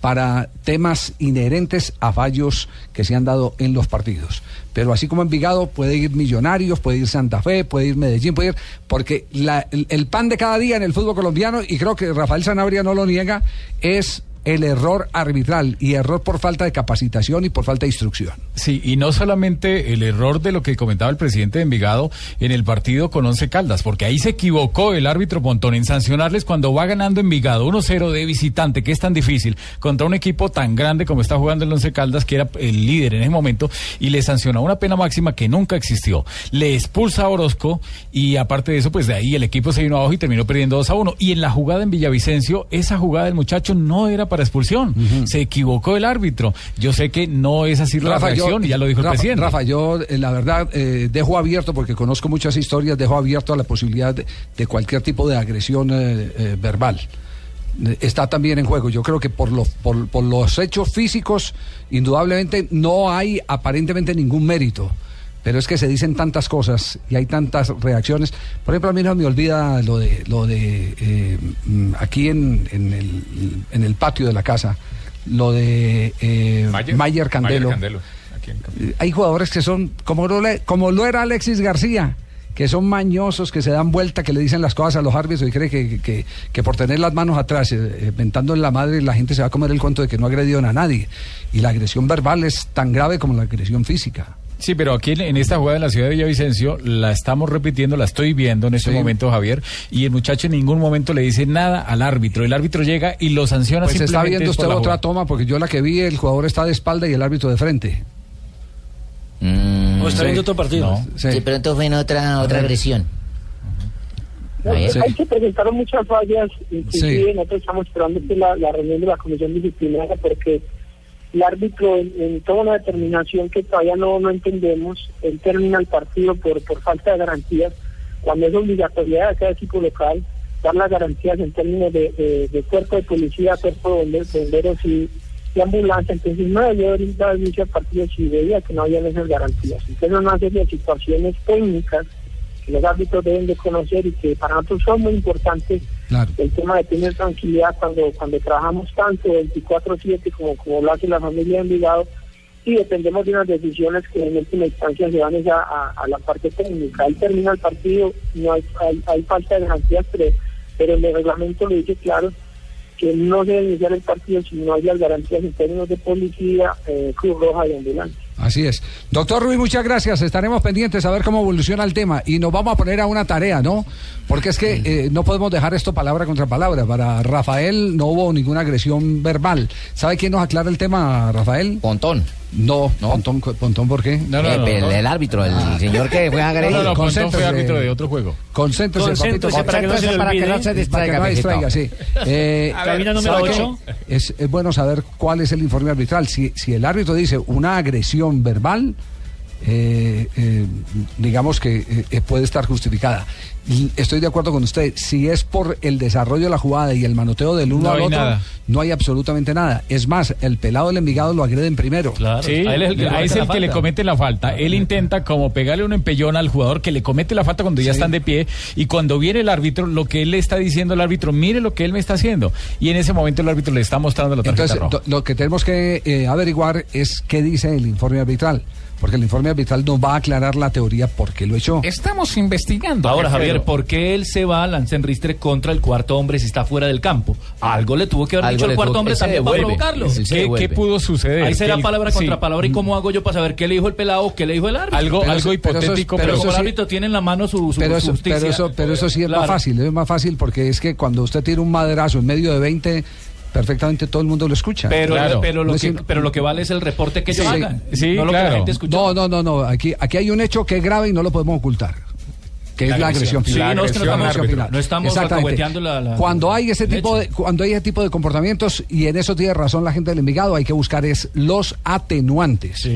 para temas inherentes a fallos que se han dado en los partidos. Pero así como Envigado puede ir Millonarios, puede ir Santa Fe, puede ir Medellín, puede ir... Porque la- el, el pan de cada día en el fútbol colombiano, y creo que Rafael Sanabria no lo niega, es el error arbitral y error por falta de capacitación y por falta de instrucción. Sí, y no solamente el error de lo que comentaba el presidente de Envigado en el partido con Once Caldas, porque ahí se equivocó el árbitro Pontón en sancionarles cuando va ganando Envigado 1-0 de visitante, que es tan difícil, contra un equipo tan grande como está jugando el Once Caldas, que era el líder en ese momento, y le sancionó una pena máxima que nunca existió. Le expulsa a Orozco y aparte de eso, pues de ahí el equipo se vino abajo y terminó perdiendo 2 a 1. Y en la jugada en Villavicencio, esa jugada del muchacho no era para expulsión. Se equivocó el árbitro. Yo sé que no es así la reacción, y ya lo dijo Rafa, el presidente. Rafa, yo eh, la verdad eh, dejo abierto, porque conozco muchas historias, dejo abierto a la posibilidad de, de cualquier tipo de agresión eh, eh, verbal. Está también en juego. Yo creo que por los, por, por los hechos físicos, indudablemente no hay aparentemente ningún mérito. Pero es que se dicen tantas cosas y hay tantas reacciones. Por ejemplo, a mí no me olvida lo de, lo de eh, mm, aquí en, en el, en el patio de la casa, lo de eh, Mayer, Candelo. Aquí en Eh, Hay jugadores que son, como lo, le- como lo era Alexis García, que son mañosos, que se dan vuelta, que le dicen las cosas a los árbitros y cree que, que- que por tener las manos atrás, eh, mentando en la madre, la gente se va a comer el cuento de que no agredieron a nadie. Y la agresión verbal es tan grave como la agresión física. Sí, pero aquí en, en esta jugada en la ciudad de Villavicencio la estamos repitiendo, la estoy viendo en este Sí. momento, Javier, y el muchacho en ningún momento le dice nada al árbitro. El árbitro llega y lo sanciona Pues está simplemente viendo es por usted la otra jugada. toma, porque yo la que vi, el jugador está de espalda y el árbitro de frente. O está viendo otro partido. De pronto fue en otra, otra agresión. No, Ahí hay que presentar muchas fallas, inclusive nosotros estamos esperando que la, la reunión de la comisión disciplinaria porque el árbitro en, en toda una determinación que todavía no, no entendemos, él termina el partido por, por falta de garantías, cuando es obligatoriedad de cada equipo local dar las garantías en términos de, de- cuerpo de policía, cuerpo de bomberos, y, y ambulancia, entonces no debió haber dado inicio al partido si veía que no había esas garantías. Entonces una serie de situaciones técnicas que los árbitros deben de conocer y que para nosotros son muy importantes el tema de tener tranquilidad cuando cuando trabajamos tanto 24/7 como como lo hace la familia de Envigado y dependemos de unas decisiones que en última instancia se van a- a la parte técnica. Ahí termina el partido, no hay, hay, hay falta de garantías, pero, pero el reglamento lo dice claro que no se debe iniciar el partido si no hay las garantías en términos de policía, eh, Cruz Roja y ambulancia. Así es. Doctor Ruiz, muchas gracias. Estaremos pendientes a ver cómo evoluciona el tema y nos vamos a poner a una tarea, ¿no? Porque es que eh, no podemos dejar esto palabra contra palabra. Para Rafael no hubo ninguna agresión verbal. ¿Sabe quién nos aclara el tema, Rafael? Pontón. No, Pontón, Pontón, ¿por qué? no, no, El- el- el árbitro, el señor que fue agredido. No, no, no, Pontón fue Concéntrese. árbitro de otro juego. Concéntrese, Concéntrese papito. para que no se para que no se distraiga. Para que no distraiga, sí. Eh, Cabina número ¿sabe qué? ocho. Es, es bueno saber cuál es el informe arbitral. Si, si el árbitro dice una agresión verbal, eh, eh, digamos que eh, puede estar justificada. Y Estoy de acuerdo con usted. Si es por el desarrollo de la jugada y el manoteo del uno No al otro, nada. no hay absolutamente nada. Es más, el pelado del Envigado lo agreden primero. Sí, a él es el, que- a es el que le comete la falta. Él intenta como pegarle un empellón al jugador que le comete la falta cuando ya están de pie y cuando viene el árbitro, lo que él le está diciendo al árbitro, mire lo que él me está haciendo. Y en ese momento el árbitro le está mostrando la tarjeta Entonces, roja. lo que tenemos que eh, averiguar es qué dice el informe arbitral. Porque el informe arbitral nos va a aclarar la teoría por qué lo echó. Estamos investigando. Ahora. Javier, ¿por qué él se va a Lancen Ristre contra el cuarto hombre si está fuera del campo? Algo le tuvo que haber Algo dicho el cuarto hombre también para provocarlo. ¿Qué- pudo suceder? Ahí será palabra sí. contra palabra. ¿Y cómo hago yo para saber qué le dijo el pelado, qué le dijo el árbitro? Algo- Pero algo hipotético, pero, como el sí- árbitro tiene en la mano su, su Pero eso, justicia. pero eso, pero eso sí es Claro. más fácil, es más fácil porque es que cuando usted tira un maderazo en medio de 20, perfectamente todo el mundo lo escucha. Pero, pero, lo No es que, pero lo que vale es el reporte que ellos Sí, hagan. sí, no lo que la gente escuchó. No, no, no, no. Aquí, aquí hay un hecho que es grave y no lo podemos ocultar. Que La es la agresión. agresión Sí, final. no, es que no estamos- no Exactamente. la- la- cuando hay ese tipo hecho. de cuando hay ese tipo de comportamientos y en eso tiene razón la gente del Envigado, hay que buscar es los atenuantes.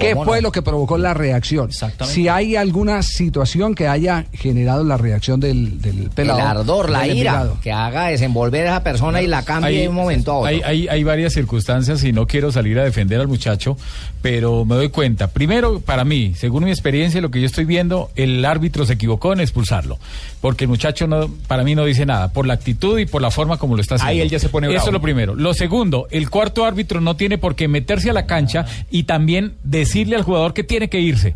¿Qué ¿Cómo fue no? lo que provocó la reacción? Si hay alguna situación que haya generado la reacción del, del pelado. el ardor, la del ira, que haga desenvolver a esa persona y la cambie Hay- de un momento a otro. Hay, hay, hay varias circunstancias y no quiero salir a defender al muchacho, pero me doy cuenta. Primero, para mí, según mi experiencia y lo que yo estoy viendo, el árbitro se equivocó en expulsarlo. Porque el muchacho no, para mí no dice nada, por la actitud y por la forma como lo está haciendo. Ahí él ya se pone Eso bravo. es lo primero. Lo segundo, el cuarto árbitro no tiene por qué meterse a la cancha y también decirle al jugador que tiene que irse.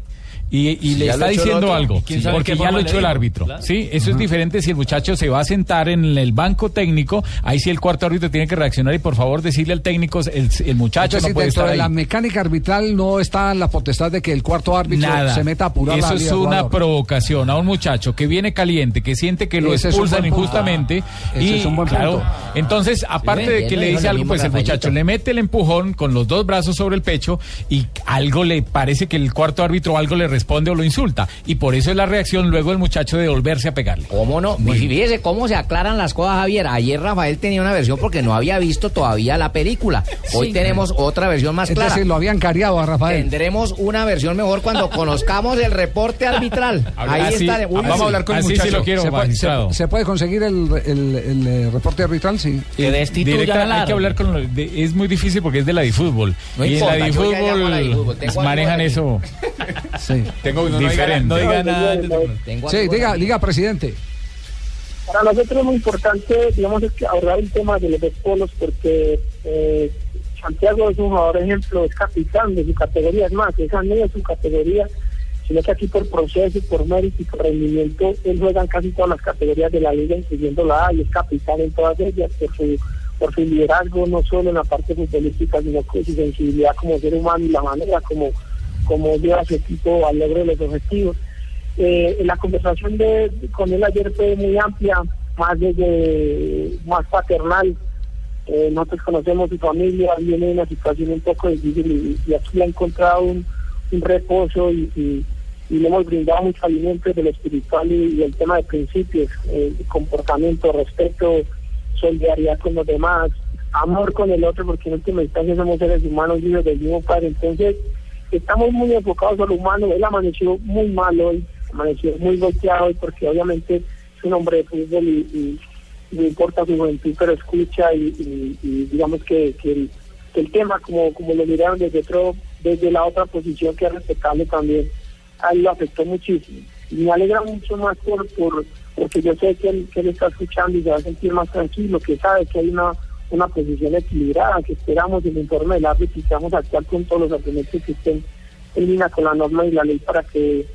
Y, y Si le está diciendo otro, algo, ¿quién sabe porque ya lo echó el árbitro. Claro. Sí, eso es diferente si el muchacho se va a sentar en el banco técnico, ahí sí el cuarto árbitro tiene que reaccionar y por favor decirle al técnico, el, el muchacho Entonces, no puede dentro estar de la ahí. mecánica arbitral no está en la potestad de que el cuarto árbitro Nada. se meta a apurar la Eso es una jugador. provocación a un muchacho que viene caliente, que siente que lo Ese expulsan injustamente. Ese y es un buen claro, punto. entonces, aparte de que le dice algo, pues el muchacho le mete el empujón con los dos brazos sobre el pecho y algo le parece que el cuarto árbitro algo le responde o lo insulta. Y por eso es la reacción luego el muchacho de volverse a pegarle. ¿Cómo no? Fíjese cómo se aclaran las cosas, Javier. Ayer Rafael tenía una versión porque no había visto todavía la película. Hoy Sí. tenemos otra versión más Es clara. decir, lo habían cariado a Rafael. Tendremos una versión mejor cuando conozcamos el reporte arbitral. Ahí Así- está. Uy, así- sí. así sí lo quiero, ¿Se puede, se- se puede conseguir el, el- el, eh, reporte arbitral? Sí. Eh, directa- hay que hablar con de- es muy difícil porque es de la difútbol No y importa, en la a difútbol manejan eso sí. Tengo no diga- diferente no diga nada. Sí, diga, diga, presidente. Para nosotros es muy importante, digamos, es que abordar el tema de los dos polos porque eh, Santiago es un jugador ejemplo, es capitán de su categoría, es más, esa no es su categoría, sino que aquí por proceso, por mérito y por rendimiento, él juega en casi todas las categorías de la liga, incluyendo la A, y es capitán en todas ellas por su, por su liderazgo, no solo en la parte futbolística, sino con su sensibilidad como ser humano y la manera como, como lleva a su equipo al logro de los objetivos. Eh, la conversación de, con él ayer fue muy amplia, más desde más paternal. Eh, nosotros conocemos su familia, viene una situación un poco difícil y, y aquí ha encontrado un, un reposo y, le hemos brindado mucho alimento de lo espiritual y, el tema de principios, eh, comportamiento, respeto, solidaridad con los demás, amor con el otro, porque en última instancia somos seres humanos hijos del mismo Padre. Entonces, estamos muy enfocados a lo humano. Él amaneció muy mal hoy, amaneció muy golpeado hoy porque obviamente es un hombre de fútbol y, y no importa su juventud, pero escucha y, digamos que, que el, tema, como, como lo miraron desde, otro, desde la otra posición que es respetable también, a él lo afectó muchísimo. Y me alegra mucho más por, por porque yo sé que que él está escuchando y se va a sentir más tranquilo, que sabe que hay una una posición equilibrada, que esperamos el informe del árbitro y que vamos a actuar con todos los argumentos que estén en línea con la norma y la ley para que,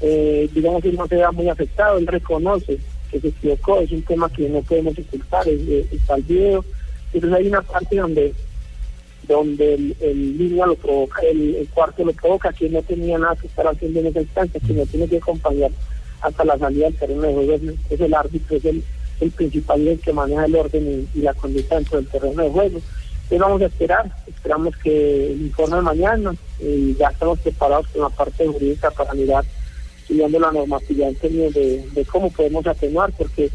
eh, digamos, él no se vea muy afectado. Él reconoce que se equivocó, es un tema que no podemos ocultar, es, es- está el video. Entonces hay una parte donde donde el, el lo provoca, el, cuarto lo provoca, que no tenía nada que estar haciendo en esa instancia, que no tiene que acompañar hasta la salida del terreno de juego, es el árbitro, es el, el principal y el que maneja el orden y, la conducta dentro del terreno de juego. Entonces vamos a esperar, esperamos que el informe mañana y ya estamos preparados con la parte jurídica para mirar, siguiendo la normatividad en términos de cómo podemos atenuar, porque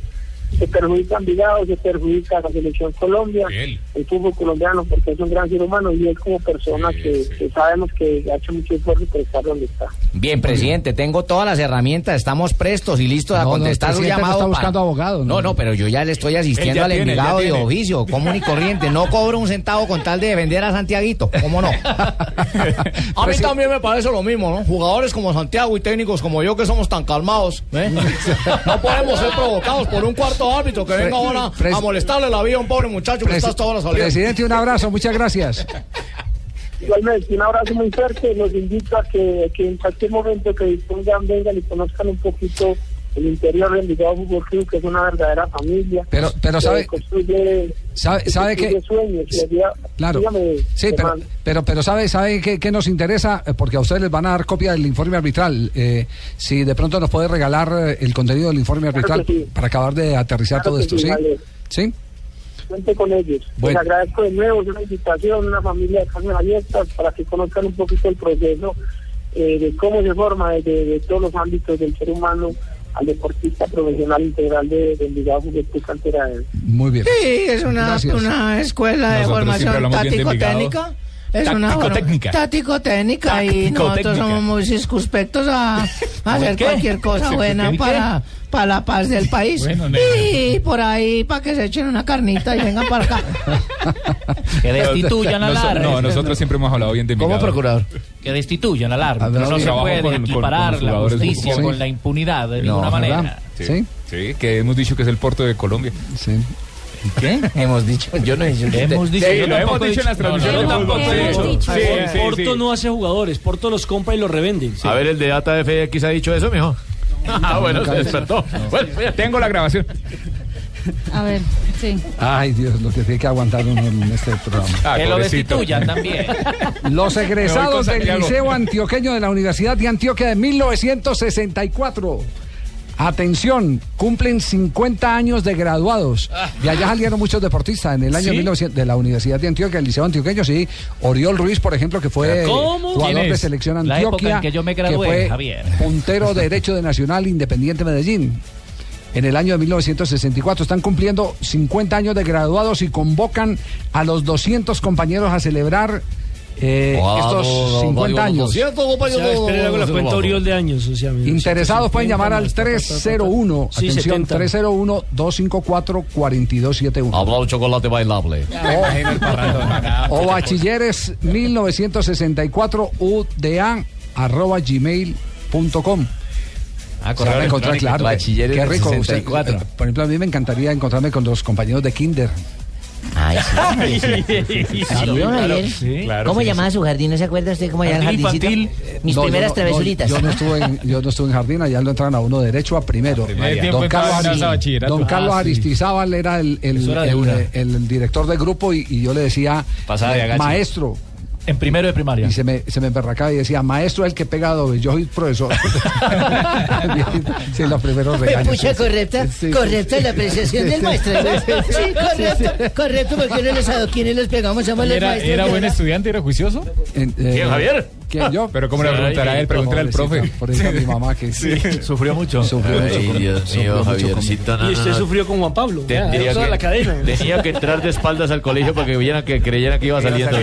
se perjudica a Envigado, se perjudica a la selección Colombia, el fútbol colombiano, porque es un gran ser humano y él como persona que, que sabemos que ha hecho mucho esfuerzo por estar donde está. Bien, presidente, tengo todas las herramientas, estamos prestos y listos a No, no, el contestar su no llamado. para- ¿no? No, no, pero yo ya le estoy asistiendo al ya de oficio, común y corriente. No cobro un centavo con tal de defender a Santiaguito, ¿cómo no? A mí también me parece lo mismo, ¿no? Jugadores como Santiago y técnicos como yo que somos tan calmados, ¿eh? No podemos ser provocados por un cuarto árbitro que venga ahora a molestarle la vida a un pobre muchacho que está ahora saliendo. Presidente, un abrazo, muchas gracias. Igual me decía un abrazo muy fuerte, los invito a que, que en cualquier momento que dispongan, vengan y conozcan un poquito el interior del Envigado Fútbol Club, que es una verdadera familia. Pero- pero que sabe- construye, sabe- sabe que- sueños, Claro. dígame, Sí, pero, pero, pero ¿sabe, sabe qué, qué nos interesa? Eh, Porque a ustedes les van a dar copia del informe arbitral. Eh, si de pronto nos puede regalar eh, el contenido del informe arbitral que sí. para acabar de aterrizar Claro todo que esto, sí, ¿sí? vale. ¿Sí? Cuente con ellos. Bueno. Les agradezco de nuevo, es una invitación, una familia de carnes abiertas para que conozcan un poquito el proceso eh, de cómo se forma desde de todos los ámbitos del ser humano al deportista profesional integral de, de Envigado Club Cantera Muy bien. Sí, es una, una escuela de Nosotros formación tático-técnica. Es una Táctico-técnica. tático-técnica y nosotros somos muy circunspectos a, a hacer qué? cualquier cosa buena para, para la paz del país. Bueno, y por ahí para que se echen una carnita y vengan para acá. Que destituyan al árbitro. No, nosotros siempre hemos hablado bien de ¿Cómo, Envigado. procurador? Que destituyan al árbitro. Hablamos No se puede con- con- equiparar con los la justicia con la impunidad de No, ninguna manera. Sí. Sí, que hemos dicho que es el puerto de Colombia. Sí. ¿Qué? Hemos dicho, yo no he dicho. Hemos dicho, Sí, yo lo tampoco hemos he dicho en las No, no, transmisiones dicho. Sí, sí, Porto sí. no hace jugadores, Porto los compra y los revende. A ver, el de Data FX ha dicho eso, mijo. Ah, bueno, se despertó. Bueno, tengo la grabación. A ver, sí. Ay, Dios, lo que tiene que aguantar uno en este programa. Ah, que lo destituyan también. Los egresados del. Liceo Antioqueño de la Universidad de Antioquia de 1964. Atención, cumplen 50 años de graduados. De allá salieron muchos deportistas. En el año ¿Sí? 1900 de la Universidad de Antioquia, el Liceo Antioqueño, sí. Oriol Ruiz, por ejemplo, que fue ¿Cómo? jugador ¿Quién de selección La época Antioquia. en que yo me gradué, fue Javier. puntero derecho de Nacional Independiente Medellín. En el año de 1964 están cumpliendo 50 años de graduados y convocan a los 200 compañeros a celebrar eh, estos 50 años. O sea, la cuenta Oriol de años. O sea, Interesados pueden llamar al 301, Sí, atención, 70. 301-254-4271. Habla un chocolate bailable. O bachilleres 1964 uda arroba gmail.com. Ah, Se van a encontrar, claro. bachilleres Qué rico. del usted- 64. eh, por ejemplo, a mí me encantaría encontrarme con los compañeros de Kinder. Ay, Ay, sí. sí, ¿Sí, don claro, Javier? sí, claro, ¿Cómo sí, llamaba su jardín? ¿No se acuerda usted cómo llamaba el Jardín jardincito? infantil. Mis No, yo primeras no- travesuritas. Yo no, estuve en, yo no estuve en jardín, allá lo entran a uno derecho a primero. primaria. tiempo Don Carlos, don Carlos Ah, sí. Aristizábal era el, el, Eso era de el- una. el director del grupo y, y yo le decía, maestro. En primero de primaria. Y se me, se me emberracaba y decía, maestro es el que pega doble, yo soy profesor. sí, los primeros regaños. Pucha, correcta, correcta la apreciación del maestro. ¿no? Sí, correcto, correcto, porque no los adoquines los pegamos, somos los ¿Era, maestros. era buen estudiante? ¿Era juicioso? ¿Quién, Javier? ¿Quién, yo? Pero ¿cómo le preguntará a él? Pregúntale al profe. Por eso a mi mamá que sí. Sufrió mucho. Sufrió mucho. Ay, con- Dios sufrió mío, mucho Javiercito, no, Y usted no. sufrió con Juan Pablo. Tendría que, la cadena. tenía que entrar de espaldas al colegio para que vieran que creyeran que iba saliendo.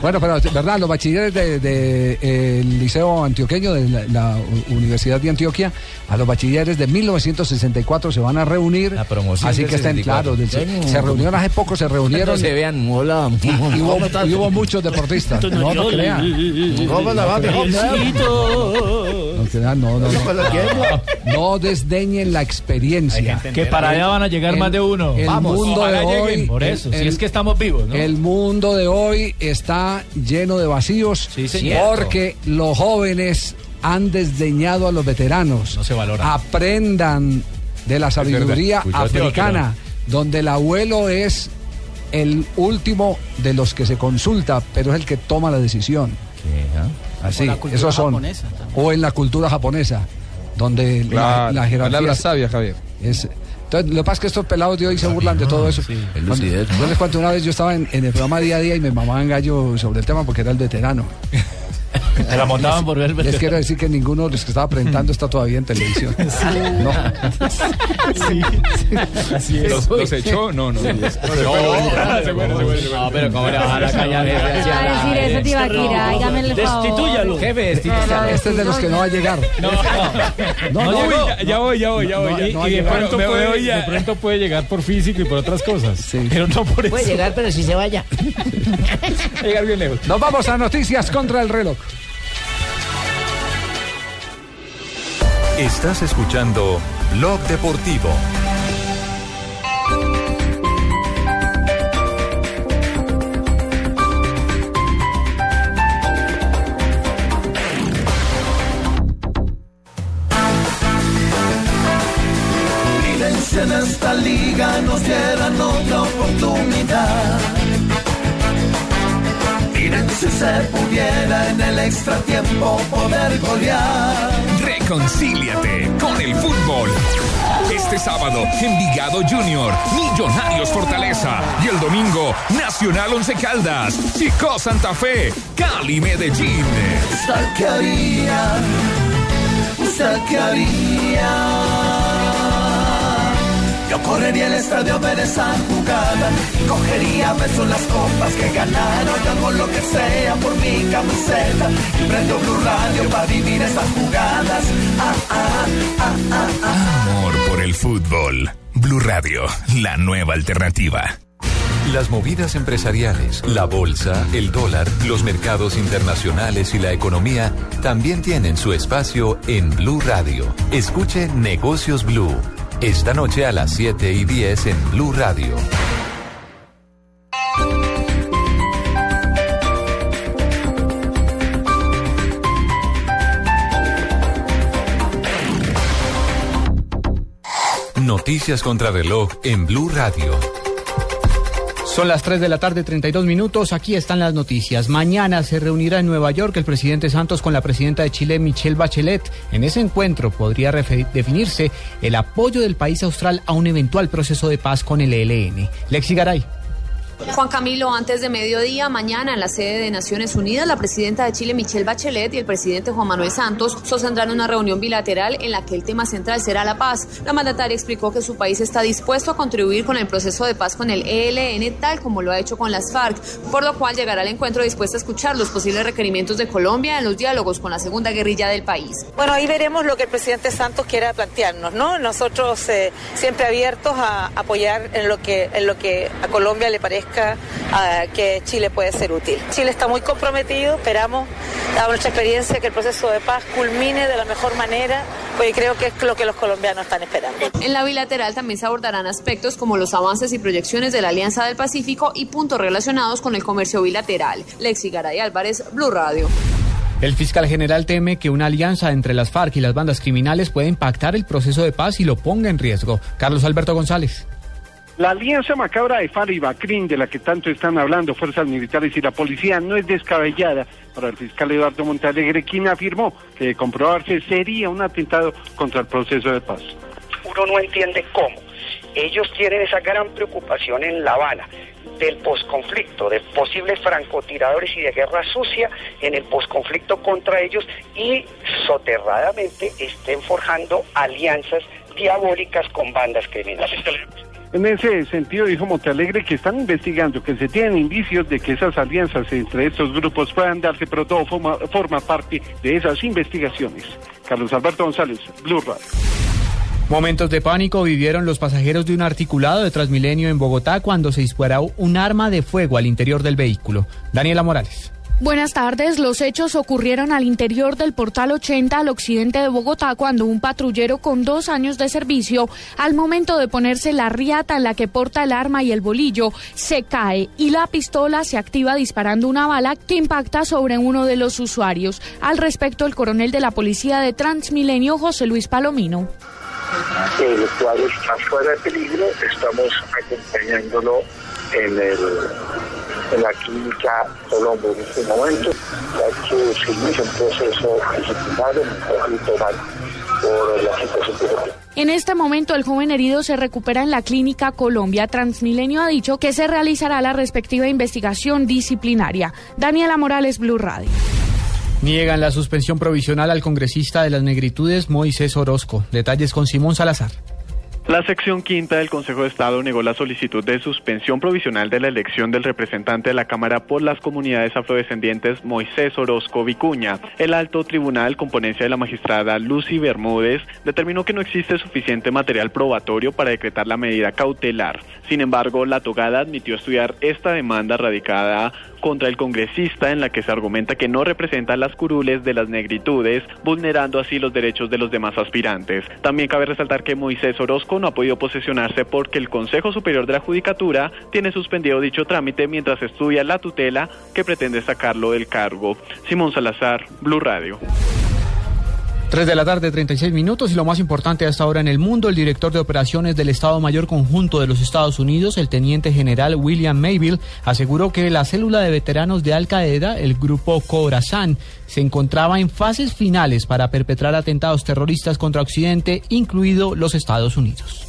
Bueno, pero verdad, los bachilleres del de, eh, el Liceo Antioqueño de la, la Universidad de Antioquia, a los bachilleres de 1964 se van a reunir. promoción así que estén 64. claros. se, Sí. se reunieron hace poco, se reunieron. No se vean, hola. y, y hubo, y hubo muchos deportistas. No, no crean. ¿Cómo la va, mijo? No no, no. No, no desdeñen la experiencia. Que para allá van a llegar El- más de uno. el Vamos, mundo de hoy- lleguen. Por eso, el- si es que estamos vivos, ¿no? El mundo de hoy está lleno de vacíos señor. porque los jóvenes han desdeñado a los veteranos. No se valora. Aprendan de la sabiduría. Escuchate africana, donde el abuelo es el último de los que se consulta, pero es el que toma la decisión. Así, la cultura esos son. japonesa O en la cultura japonesa, donde la- Claro, la, jerarquía. es- sabias, Javier. es- entonces, lo que pasa es que estos pelados de hoy se burlan de todo eso. Cuando- yo les cuento una vez, yo estaba en, en el programa día a día y me mamaban gallo sobre el tema porque era el veterano. Se la montaban por ver Les quiero decir que ninguno de los que estaba presentando está todavía en televisión. No. Así es. ¿Los, los echó? No, no. No, pero ¿cómo le baja la caña de Va a decir eso, Tibaquira, hágame el favor. Destitúyalo. Jefe, destituyalo. Este es de los que no va a llegar. No, No, no, ya, ya voy, ya voy, ya voy. No, ya. no, y de pronto, puede, de pronto puede llegar por físico y por otras cosas. Pero no por eso. Puede llegar, pero si se vaya. Llegar bien lejos. Nos vamos a noticias contra el reloj. Estás escuchando Blog Deportivo. en esta liga nos dieran otra oportunidad. Miren si se pudiera en el extratiempo poder golear Reconcíliate con el fútbol. Este sábado, Envigado Junior, Millonarios Fortaleza. Y el domingo, Nacional Once Caldas, Chico Santa Fe, Cali Medellín. ¿Usted qué correría el estadio a ver esa jugada. Cogería besos las copas que ganaron. Hago lo que sea por mi camiseta. Y prendo Blue Radio para vivir esas jugadas. Ah, ah, ah, ah, ah. Amor por el fútbol. Blue Radio, la nueva alternativa. Las movidas empresariales, la bolsa, el dólar, los mercados internacionales y la economía también tienen su espacio en Blue Radio. Escuche Negocios Blue. Esta noche a las 7 y 10 en Blue Radio. Noticias contra reloj en Blue Radio. Son las 3 de la tarde, 32 minutos. Aquí están las noticias. Mañana se reunirá en Nueva York el presidente Santos con la presidenta de Chile, Michelle Bachelet. En ese encuentro podría definirse el apoyo del país austral a un eventual proceso de paz con el ELN. Lexi Garay. Juan Camilo, antes de mediodía, mañana en la sede de Naciones Unidas, la presidenta de Chile, Michelle Bachelet, y el presidente Juan Manuel Santos sostendrán una reunión bilateral en la que el tema central será la paz. La mandataria explicó que su país está dispuesto a contribuir con el proceso de paz con el ELN, tal como lo ha hecho con las FARC, por lo cual llegará al encuentro dispuesta a escuchar los posibles requerimientos de Colombia en los diálogos con la segunda guerrilla del país. Bueno, ahí veremos lo que el presidente Santos quiera plantearnos, ¿no? Nosotros eh, siempre abiertos a apoyar en lo que en lo que a Colombia le parezca ah, que Chile puede ser útil. Chile está muy comprometido, esperamos, dado nuestra experiencia, que el proceso de paz culmine de la mejor manera, porque creo que es lo que los colombianos están esperando. En la bilateral también se abordarán aspectos como los avances y proyecciones de la Alianza del Pacífico y puntos relacionados con el comercio bilateral. Lexi Garay Álvarez, Blue Radio. El fiscal general teme que una alianza entre las FARC y las bandas criminales puede impactar el proceso de paz y lo ponga en riesgo. Carlos Alberto González. La alianza macabra de FARC y Bacrín, de la que tanto están hablando fuerzas militares y la policía, no es descabellada para el fiscal Eduardo Montalegre, quien afirmó que de comprobarse sería un atentado contra el proceso de paz. uno no entiende cómo. Ellos tienen esa gran preocupación en La Habana del posconflicto, de posibles francotiradores y de guerra sucia en el posconflicto contra ellos y soterradamente estén forjando alianzas diabólicas con bandas criminales. En ese sentido, dijo Montalegre que están investigando, que se tienen indicios de que esas alianzas entre estos grupos puedan darse, pero todo forma, forma parte de esas investigaciones. Carlos Alberto González, Blue Radio. Momentos de pánico vivieron los pasajeros de un articulado de Transmilenio en Bogotá cuando se disparó un arma de fuego al interior del vehículo. Daniela Morales. Buenas tardes. Los hechos ocurrieron al interior del Portal 80 al occidente de Bogotá cuando un patrullero con dos años de servicio, al momento de ponerse la riata en la que porta el arma y el bolillo, se cae y la pistola se activa disparando una bala que impacta sobre uno de los usuarios. Al respecto, el coronel de la policía de Transmilenio, José Luis Palomino. El usuario está fuera de peligro, estamos acompañándolo en, el, en la clínica Colombo en este momento, ya que se inicia un proceso disciplinario en el conflicto mal por la situación que En este momento, el joven herido se recupera en la clínica Colombia. Transmilenio ha dicho que se realizará la respectiva investigación disciplinaria. Daniela Morales, Blue Radio. Niegan la suspensión provisional al congresista de las negritudes Moisés Orozco. Detalles con Simón Salazar. La sección quinta del Consejo de Estado negó la solicitud de suspensión provisional de la elección del representante de la Cámara por las comunidades afrodescendientes Moisés Orozco Vicuña. El alto tribunal, con ponencia de la magistrada Lucy Bermúdez, determinó que no existe suficiente material probatorio para decretar la medida cautelar. Sin embargo, la togada admitió estudiar esta demanda radicada contra el congresista en la que se argumenta que no representa las curules de las negritudes, vulnerando así los derechos de los demás aspirantes. También cabe resaltar que Moisés Orozco no ha podido posesionarse porque el Consejo Superior de la Judicatura tiene suspendido dicho trámite mientras estudia la tutela que pretende sacarlo del cargo. Simón Salazar, Blue Radio. 3 de la tarde, 36 minutos y lo más importante hasta ahora en el mundo, el director de operaciones del Estado Mayor Conjunto de los Estados Unidos, el teniente general William Mayville, aseguró que la célula de veteranos de Al Qaeda, el grupo Khorasan, se encontraba en fases finales para perpetrar atentados terroristas contra Occidente, incluido los Estados Unidos.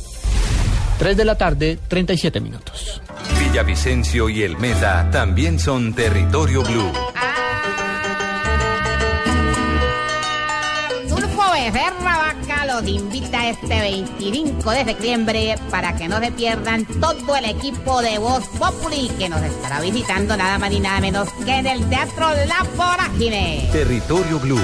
3 de la tarde, 37 minutos. Villavicencio y el Meta también son territorio blue. Turco Becerra Vaca los invita este 25 de septiembre para que no se pierdan todo el equipo de Voz Populi que nos estará visitando nada más ni nada menos que en el Teatro La Vorágine. Territorio Blue,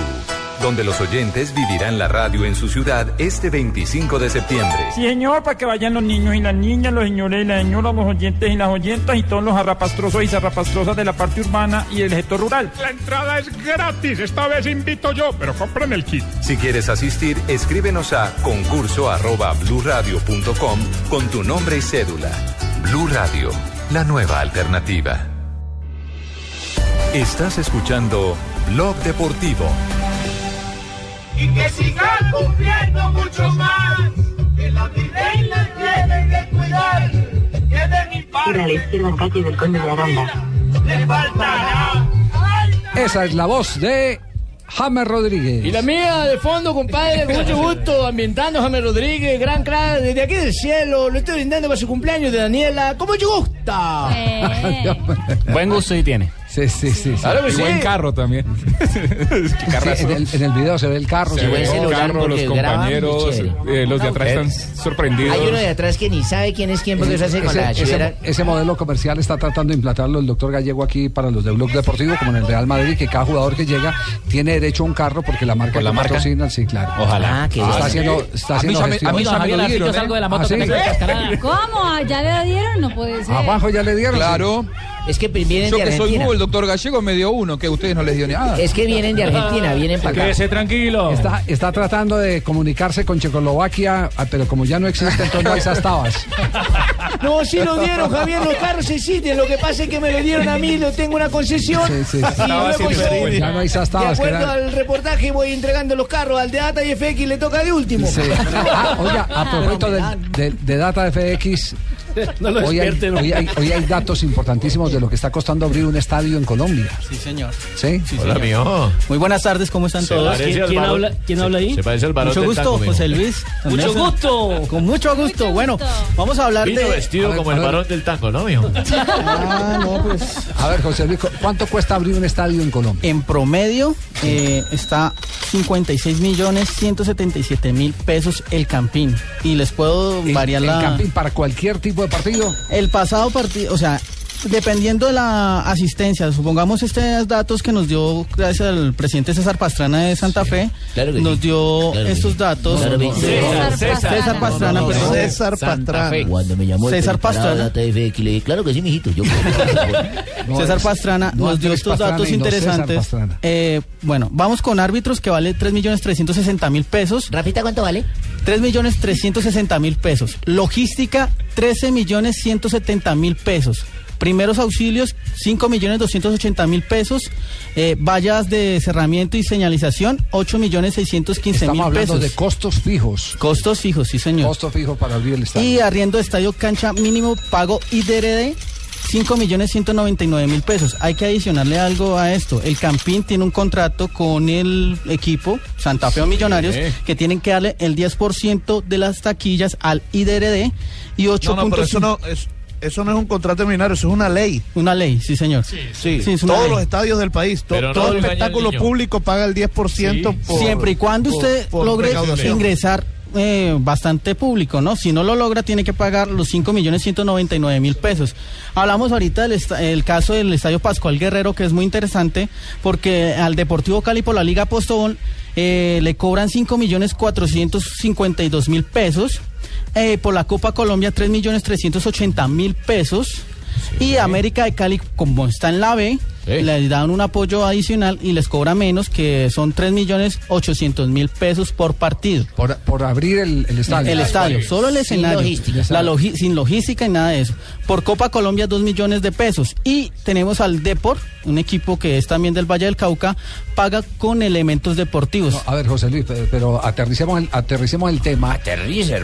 donde los oyentes vivirán la radio en su ciudad este 25 de septiembre. Sí, señor, para que vayan los niños y las niñas, los señores y las señoras, los oyentes y las oyentas y todos los zarrapastrosos y zarrapastrosas de la parte urbana y del sector rural. La entrada es gratis, esta vez invito yo, pero compren el kit. Si quieres asistir, escríbenos a concurso arroba con tu nombre y cédula. Blue Radio, la nueva alternativa. Estás escuchando Blog Deportivo. Y que sigan cumpliendo mucho más. Que la y la tienen que cuidar. Que de mi parte. a la izquierda calle del Conde de Aranda. Le faltará. Esa es la voz de James Rodríguez. Y la mía de fondo, compadre, con mucho gusto, ambientando James Rodríguez, gran crack, desde aquí del cielo, lo estoy brindando para su cumpleaños de Daniela, con mucho gusta. Buen gusto y tiene. Sí, sí, sí. sí. y buen carro también. Sí, en, el, en el video se ve el carro. Se se ve el carro, los compañeros, eh, los de atrás están sorprendidos. Hay uno de atrás que ni sabe quién es quién porque se hace con la ese, modelo comercial está tratando de implantarlo el doctor Gallego aquí para los de Blog Deportivo, como en el Real Madrid, que cada jugador que llega tiene derecho a un carro porque la marca ¿Con la que marca? patrocina, sí, claro. Ojalá. Ah, que está haciendo, está A mí haciendo a mí ya me lo dieron, ¿eh? ¿Ah, sí? ¿Cómo? ¿Ya le dieron? No puede ser. Abajo ya le dieron. Claro. Es que vienen Yo de que soy Argentina. nuevo, el doctor Gallego me dio uno, que a ustedes no les dio nada. Es que vienen de Argentina, vienen para acá. Quédese tranquilo. Está, está tratando de comunicarse con Checoslovaquia, ah, pero como ya no existe, entonces no hay esas tabas. No, sí lo dieron, Javier, los carros existen, lo que pasa es que me lo dieron a mí, lo tengo una concesión. Sí, sí, sí. Y luego yo, Ya no hay esas de acuerdo al reportaje, voy entregando los carros al de Data y FX, le toca de último. Sí. Ah, oiga, a propósito de, de- de data FX, No lo hoy, hay, despierten. hoy hay- hoy hay datos importantísimos de lo que está costando abrir un estadio en Colombia. Sí, señor. ¿Sí? Hola, mijo. Muy buenas tardes, ¿cómo están Se todos? ¿Quién- habla- quién se- habla ahí? Se parece al varón Mucho gusto. José Luis. Mucho gusto. Con mucho gusto. Bueno, vamos a hablar Vino de... vestido ver, como el varón del tango, ¿no, mijo? Ah, no, pues... A ver, José Luis, ¿cuánto cuesta abrir un estadio en Colombia? En promedio eh, está 56 millones 177 mil pesos el campín. Y les puedo variar en la... camping para cualquier tipo de partido. El pasado partido, o sea, dependiendo de la asistencia, supongamos estos datos que nos dio, gracias al presidente César Pastrana de Santa Fe, Claro que sí. nos dio Claro estos datos. Claro. César, César. César Pastrana, perdón. César Pastrana. Cuando me llamó César Pastrana. Le dije, claro que sí, mijito. Yo No César Pastrana no nos dio estos Pastrana datos no interesantes. Eh, bueno, vamos con árbitros que vale 3 millones 360 mil pesos. Rafita, ¿cuánto vale? 3 millones 360 mil pesos. Logística, 13 millones 170 mil pesos. Primeros auxilios, 5 millones 280 mil pesos. Eh, vallas de cerramiento y señalización, 8 millones 615 mil Estamos hablando pesos. de costos fijos. Costos fijos, sí señor. Costo fijo para abrir el estadio. Y arriendo de estadio cancha mínimo pago IDRD. 5 millones 199 mil pesos. Hay que adicionarle algo a esto. El Campín tiene un contrato con el equipo Santa Fe o Millonarios Sí. que tienen que darle el 10% de las taquillas al IDRD y 8 No, no, pero eso no, es, eso no es un contrato millonario, eso es una ley. Una ley, sí señor. Sí, Sí, todos ley. los estadios del país, to- Pero no todo espectáculo público paga el 10% por... Siempre y cuando por- usted por logre ingresar eh, bastante público, ¿no? Si no lo logra, tiene que pagar los 5 millones 199 mil pesos. Hablamos ahorita del el caso del Estadio Pascual Guerrero, que es muy interesante, porque al Deportivo Cali por la Liga Postobón eh, le cobran 5 millones 452 mil pesos. Eh, por la Copa Colombia, 3 millones 380 mil pesos. Y América de Cali, como está en la B, les dan un apoyo adicional y les cobra menos, que son 3 millones 800 mil pesos por partido. Por, por abrir el, el estadio. El estadio, solo el Sin escenario. logística. La logi- sin logística y nada de eso. Por Copa Colombia, 2 millones de pesos. Y tenemos al Depor, un equipo que es también del Valle del Cauca, paga con elementos deportivos. A ver, José Luis, pero, aterricemos, el, aterricemos el tema.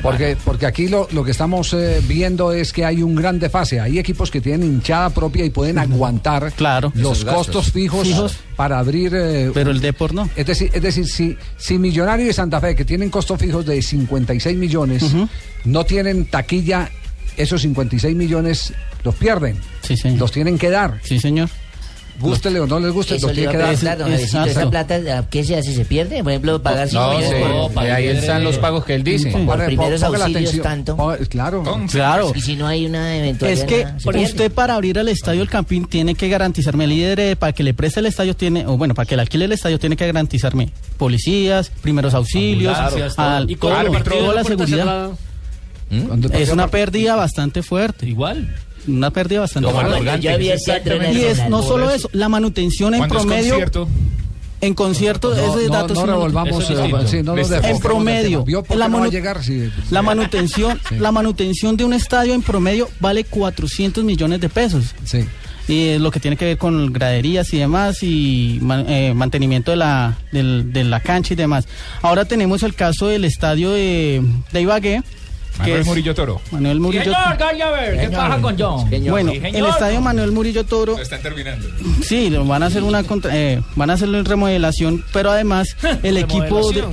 Porque, porque aquí lo, lo que estamos eh, viendo es que hay un gran desfase. Hay equipos que tienen hinchada propia y pueden aguantar los Esos gastos. costos fijos, Fijos. para abrir. eh, Pero el Depor no. Es decir, es decir si, si Millonario y Santa Fe, que tienen costos fijos de 56 millones, no tienen taquilla, esos 56 millones los pierden. Los tienen que dar. Sí, señor. Gústele o no les guste, Eso a que dar. ¿esa plata qué se hace? ¿Se pierde? Por ejemplo, pagar cinco No, millones sí, por, ahí están los pagos que él dice. Por Ponga- primeros auxilios tanto. Ponga- Claro. Claro. Y si no hay una eventualidad. Es que usted para abrir el estadio El Campín tiene que garantizarme el líder eh, para que le preste el estadio tiene o bueno para que le alquile el estadio tiene que garantizarme policías, primeros auxilios, al- Y con todo, toda la seguridad. Es una pérdida bastante fuerte. Igual. Una pérdida bastante. Morgan, Yo había Y es no solo eso. la manutención en ¿Cuándo es promedio. concierto? En concierto, No, ese no, dato no revolvamos, es eh, sí, no nos en promedio, tema. ¿Vio por qué la, manu- llegar? Sí. la manutención, la manutención de un estadio en promedio vale 400 millones de pesos. Sí. Y es lo que tiene que ver con graderías y demás y eh, mantenimiento de la, del- de la cancha y demás. Ahora tenemos el caso del estadio de, de Ibagué. Manuel es- Murillo Toro. Manuel Murillo Señor ¿qué pasa con John? Bueno, Sí, el señor. estadio Manuel Murillo Toro Lo están terminando. Sí, lo van a hacer una contra- eh, van a hacer una remodelación, pero además el equipo de,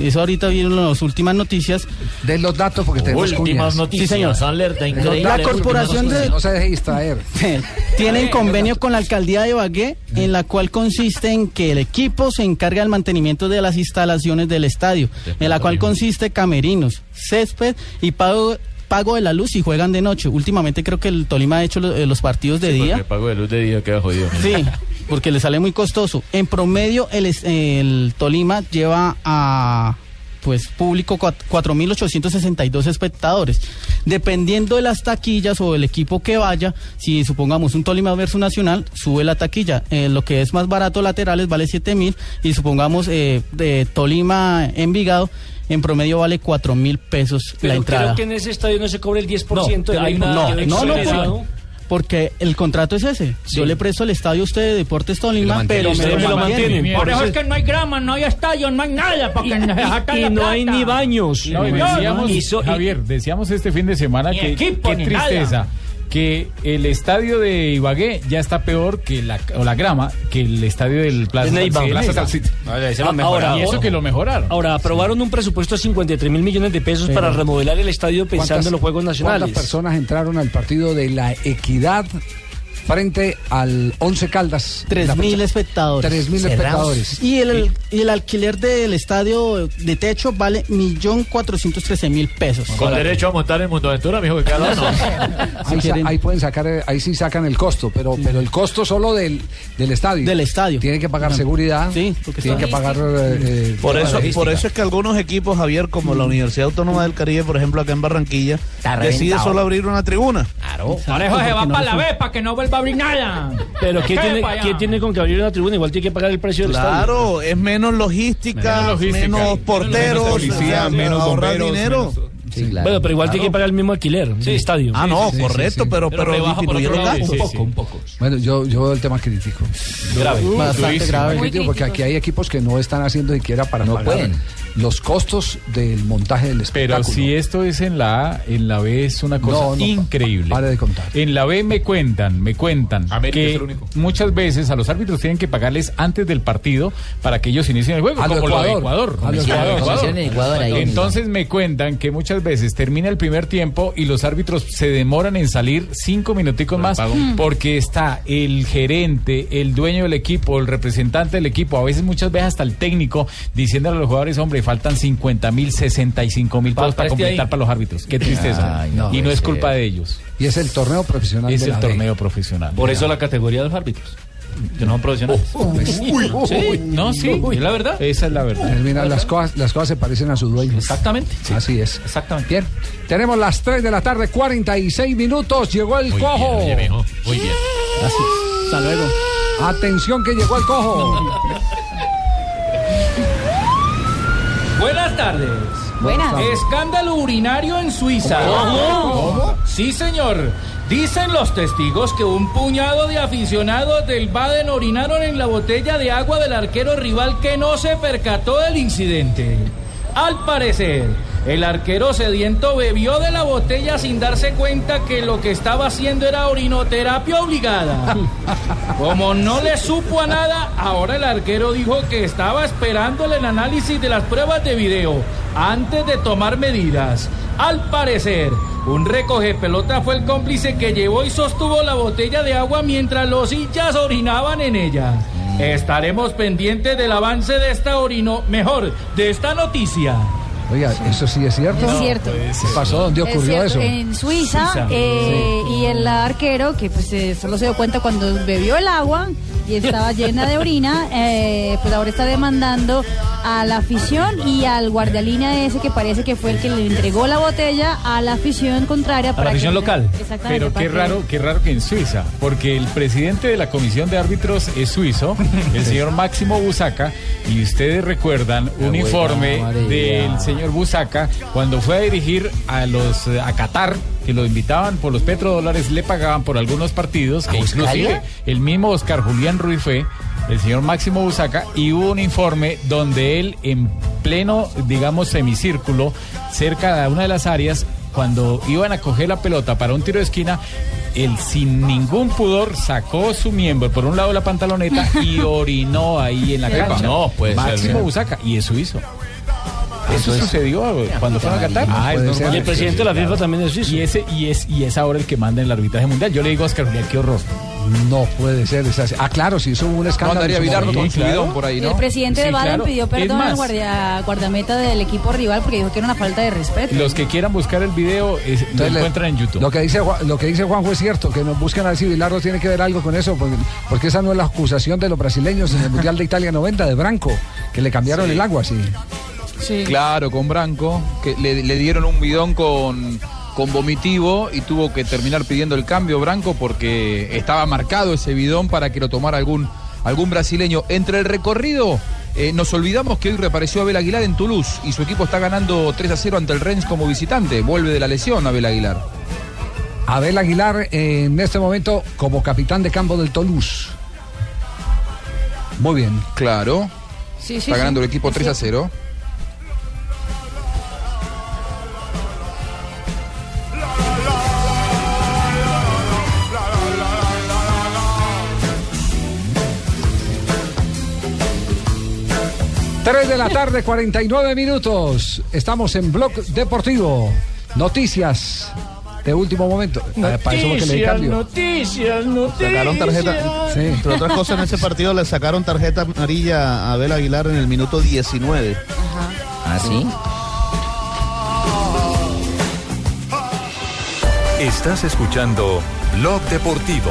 eso ahorita vieron las últimas noticias. De los datos porque tenemos Últimas cuñas. noticias, Sí, señor. alerta increíble. La corporación de No se deje distraer. tienen convenio con la alcaldía de Ibagué, en la cual consiste en que el equipo se encarga del mantenimiento de las instalaciones del estadio, en la cual consiste camerinos, césped y pago pago de la luz y juegan de noche. Últimamente creo que el Tolima ha hecho eh, los partidos de día. El pago de luz de día queda jodido. Sí, porque le sale muy costoso. En promedio, el, el Tolima lleva a pues público cuat- 4.862 espectadores. Dependiendo de las taquillas o el equipo que vaya, si supongamos un Tolima versus Nacional, sube la taquilla. Eh, lo que es más barato laterales vale 7.000 y supongamos eh, de Tolima Envigado, en promedio vale 4.000 pesos Pero la entrada. creo que en ese estadio no se cobra el 10% No, de la hay una- no, no, no, no, porque el contrato es ese. Yo le presto el estadio a usted de Deportes Tolima, pero me me lo mantienen. Por eso es que no hay grama, no hay estadio, no hay nada, porque y la no hay ni baños. No, y No, decíamos, Javier, decíamos este fin de semana que equipo, qué tristeza. nada. Que el estadio de Ibagué ya está peor que la, o la grama que el estadio del Plaza. Tal City. Ah, Ahora, y eso que lo mejoraron. Ahora, aprobaron un presupuesto de 53 mil millones de pesos Pero- para remodelar el estadio pensando ¿Cuántas- en los Juegos Nacionales. ¿Cuántas personas entraron al partido de la Equidad frente al Once Caldas? Tres mil espectadores. Tres mil espectadores. Y el, y el alquiler del estadio de techo vale millón cuatrocientos trece mil pesos. Con derecho a montar en Mundo Aventura, mijo, que cada uno. Ahí, sa- ahí pueden sacar, eh, ahí sí sacan el costo, pero, pero el costo solo del, del estadio. Del estadio. Tienen que pagar seguridad. Sí, tienen que pagar. eh, eh, Por eso, por eso es que algunos equipos, Javier, como la Universidad Autónoma del Caribe, por ejemplo, acá en Barranquilla, decide solo abrir una tribuna. Claro. Por eso se va para la B, para que no vuelva a abrir nada. Pero ¿qué ¿Qué tiene? ¿qué tiene con que abrir una tribuna? Igual tiene que pagar el precio del estadio. Claro, es menos logística, Menos logística. menos porteros, Menos policía, o sea, menos ahorrar bomberos, dinero. Bueno, pero igual tiene que pagar el mismo alquiler del estadio. Ah, no, correcto, pero, pero, disminuye los gastos. un poco, un poco. Bueno, yo, yo veo el tema crítico. Grave. Uh, Bastante durísimo. grave. Crítico, Muy porque aquí hay equipos que no están haciendo siquiera para pagar pueden. los costos del montaje del Pero espectáculo. si esto es en la A, en la B es una cosa No, no, increíble. Pare de contar. En la B me cuentan, me cuentan América es que el único. muchas veces a los árbitros tienen que pagarles antes del partido para que ellos inicien el juego, A como lo de Ecuador. Ecuador. Entonces me cuentan que muchas veces termina el primer tiempo y los árbitros se demoran en salir cinco minuticos más porque está el gerente, el dueño del equipo, el representante del equipo, a veces muchas veces hasta el técnico diciéndole a los jugadores, hombre, faltan 50 mil, 65 mil pesos para completar ahí. para los árbitros. Qué tristeza. Ay, no, y no es culpa de ellos. Y es el torneo profesional Es de el la B. torneo profesional. Por eso la categoría de los árbitros. Que no son profesionales. Sí, no, sí, es la verdad. Esa es la verdad. Mira, las cosas, las cosas se parecen a su dueño. Exactamente. Así es. Exactamente. Bien, tenemos las 3 de la tarde, 46 minutos. Llegó el Muy cojo. bien, oye, mijo, muy bien. Así es. Hasta luego. Atención que llegó el cojo. Buenas tardes. Buenas tardes. Escándalo urinario en Suiza. ¿Cómo? Sí, señor. Dicen los testigos que un puñado de aficionados del Baden orinaron en la botella de agua del arquero rival que no se percató del incidente. Al parecer, el arquero sediento bebió de la botella sin darse cuenta que lo que estaba haciendo era orinoterapia obligada. Como no le supo a nada, ahora el arquero dijo que estaba esperando el análisis de las pruebas de video antes de tomar medidas. Al parecer, un recoge pelota fue el cómplice que llevó y sostuvo la botella de agua mientras los hinchas orinaban en ella. Estaremos pendientes del avance de esta orino, mejor, de esta noticia. Oiga, ¿eso sí es cierto? Es cierto. ¿Qué pasó? ¿Dónde ocurrió eso? En Suiza, Suiza. eh, y el arquero, que pues eh, solo se dio cuenta cuando bebió el agua y estaba llena de orina, eh, pues ahora está demandando a la afición y al guardialínea ese que parece que fue el que le entregó la botella a la afición contraria. A la que- afición local. Exactamente. Pero qué raro, qué raro que en Suiza, porque el presidente de la comisión de árbitros es suizo, el señor Máximo Busaca, y ustedes recuerdan un informe del señor Busaca cuando fue a dirigir a los eh, a Qatar que lo invitaban por los petrodólares, le pagaban por algunos partidos, que inclusive el mismo Oscar Julián Ruiz fue el señor Máximo Busaca y hubo un informe donde él en pleno, digamos, semicírculo, cerca de una de las áreas, cuando iban a coger la pelota para un tiro de esquina, él sin ningún pudor sacó su miembro por un lado de la pantaloneta y orinó ahí en la Epa. cancha. No, puede ser, Máximo. Busaca, y eso hizo. Eso es- sucedió cuando fueron a Qatar. Ah, es normal. Y el presidente de la FIFA también es suizo. Y, ese, y, es, y es ahora el que manda en el arbitraje mundial. Yo le digo a Oscar Julián, qué horror. No puede ser. es así. Ah, claro, si hizo un escándalo. momento. con bidón por ahí, El presidente de Sí, Baden claro. pidió perdón al guardia, guardameta del equipo rival porque dijo que era una falta de respeto. Los que quieran buscar el video es- lo Entonces, encuentran en YouTube. Lo que dice Juan- lo que dice Juanjo es cierto, que nos buscan a ver si Bilardo tiene que ver algo con eso, porque, porque esa no es la acusación de los brasileños en el Mundial de Italia 90 de Branco, que le cambiaron Sí. el agua, sí. Claro, con Branco, que le, le dieron un bidón con, con vomitivo y tuvo que terminar pidiendo el cambio Branco porque estaba marcado ese bidón para que lo tomara algún, algún brasileño. Entre el recorrido, eh, nos olvidamos que hoy reapareció Abel Aguilar en Toulouse y su equipo está ganando 3 a 0 ante el Rennes como visitante. Vuelve de la lesión Abel Aguilar. Abel Aguilar eh, en este momento como capitán de campo del Toulouse. Muy bien. Claro. Sí, sí, está sí. ganando el equipo Es 3 a cierto. 0. Tres de la tarde, 49 minutos. Estamos en Blog Deportivo. Noticias de último momento. Para eso fue que le di cambio. noticias, noticias. Sacaron tarjeta. Sí. Entre otras cosas, en ese partido le sacaron tarjeta amarilla a Abel Aguilar en el minuto 19. ¿Ah, sí? Estás escuchando Blog Deportivo.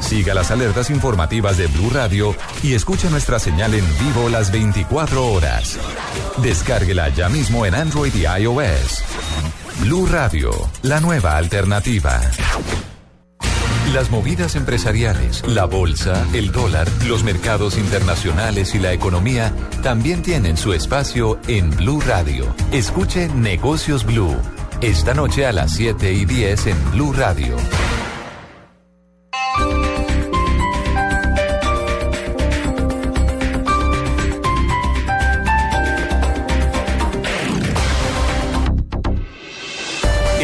Siga las alertas informativas de Blue Radio y escuche nuestra señal en vivo las 24 horas. Descárguela ya mismo en Android y iOS. Blue Radio, la nueva alternativa. Las movidas empresariales, la bolsa, el dólar, los mercados internacionales y la economía también tienen su espacio en Blue Radio. Escuche Negocios Blue. Esta noche a las 7 y 10 en Blue Radio.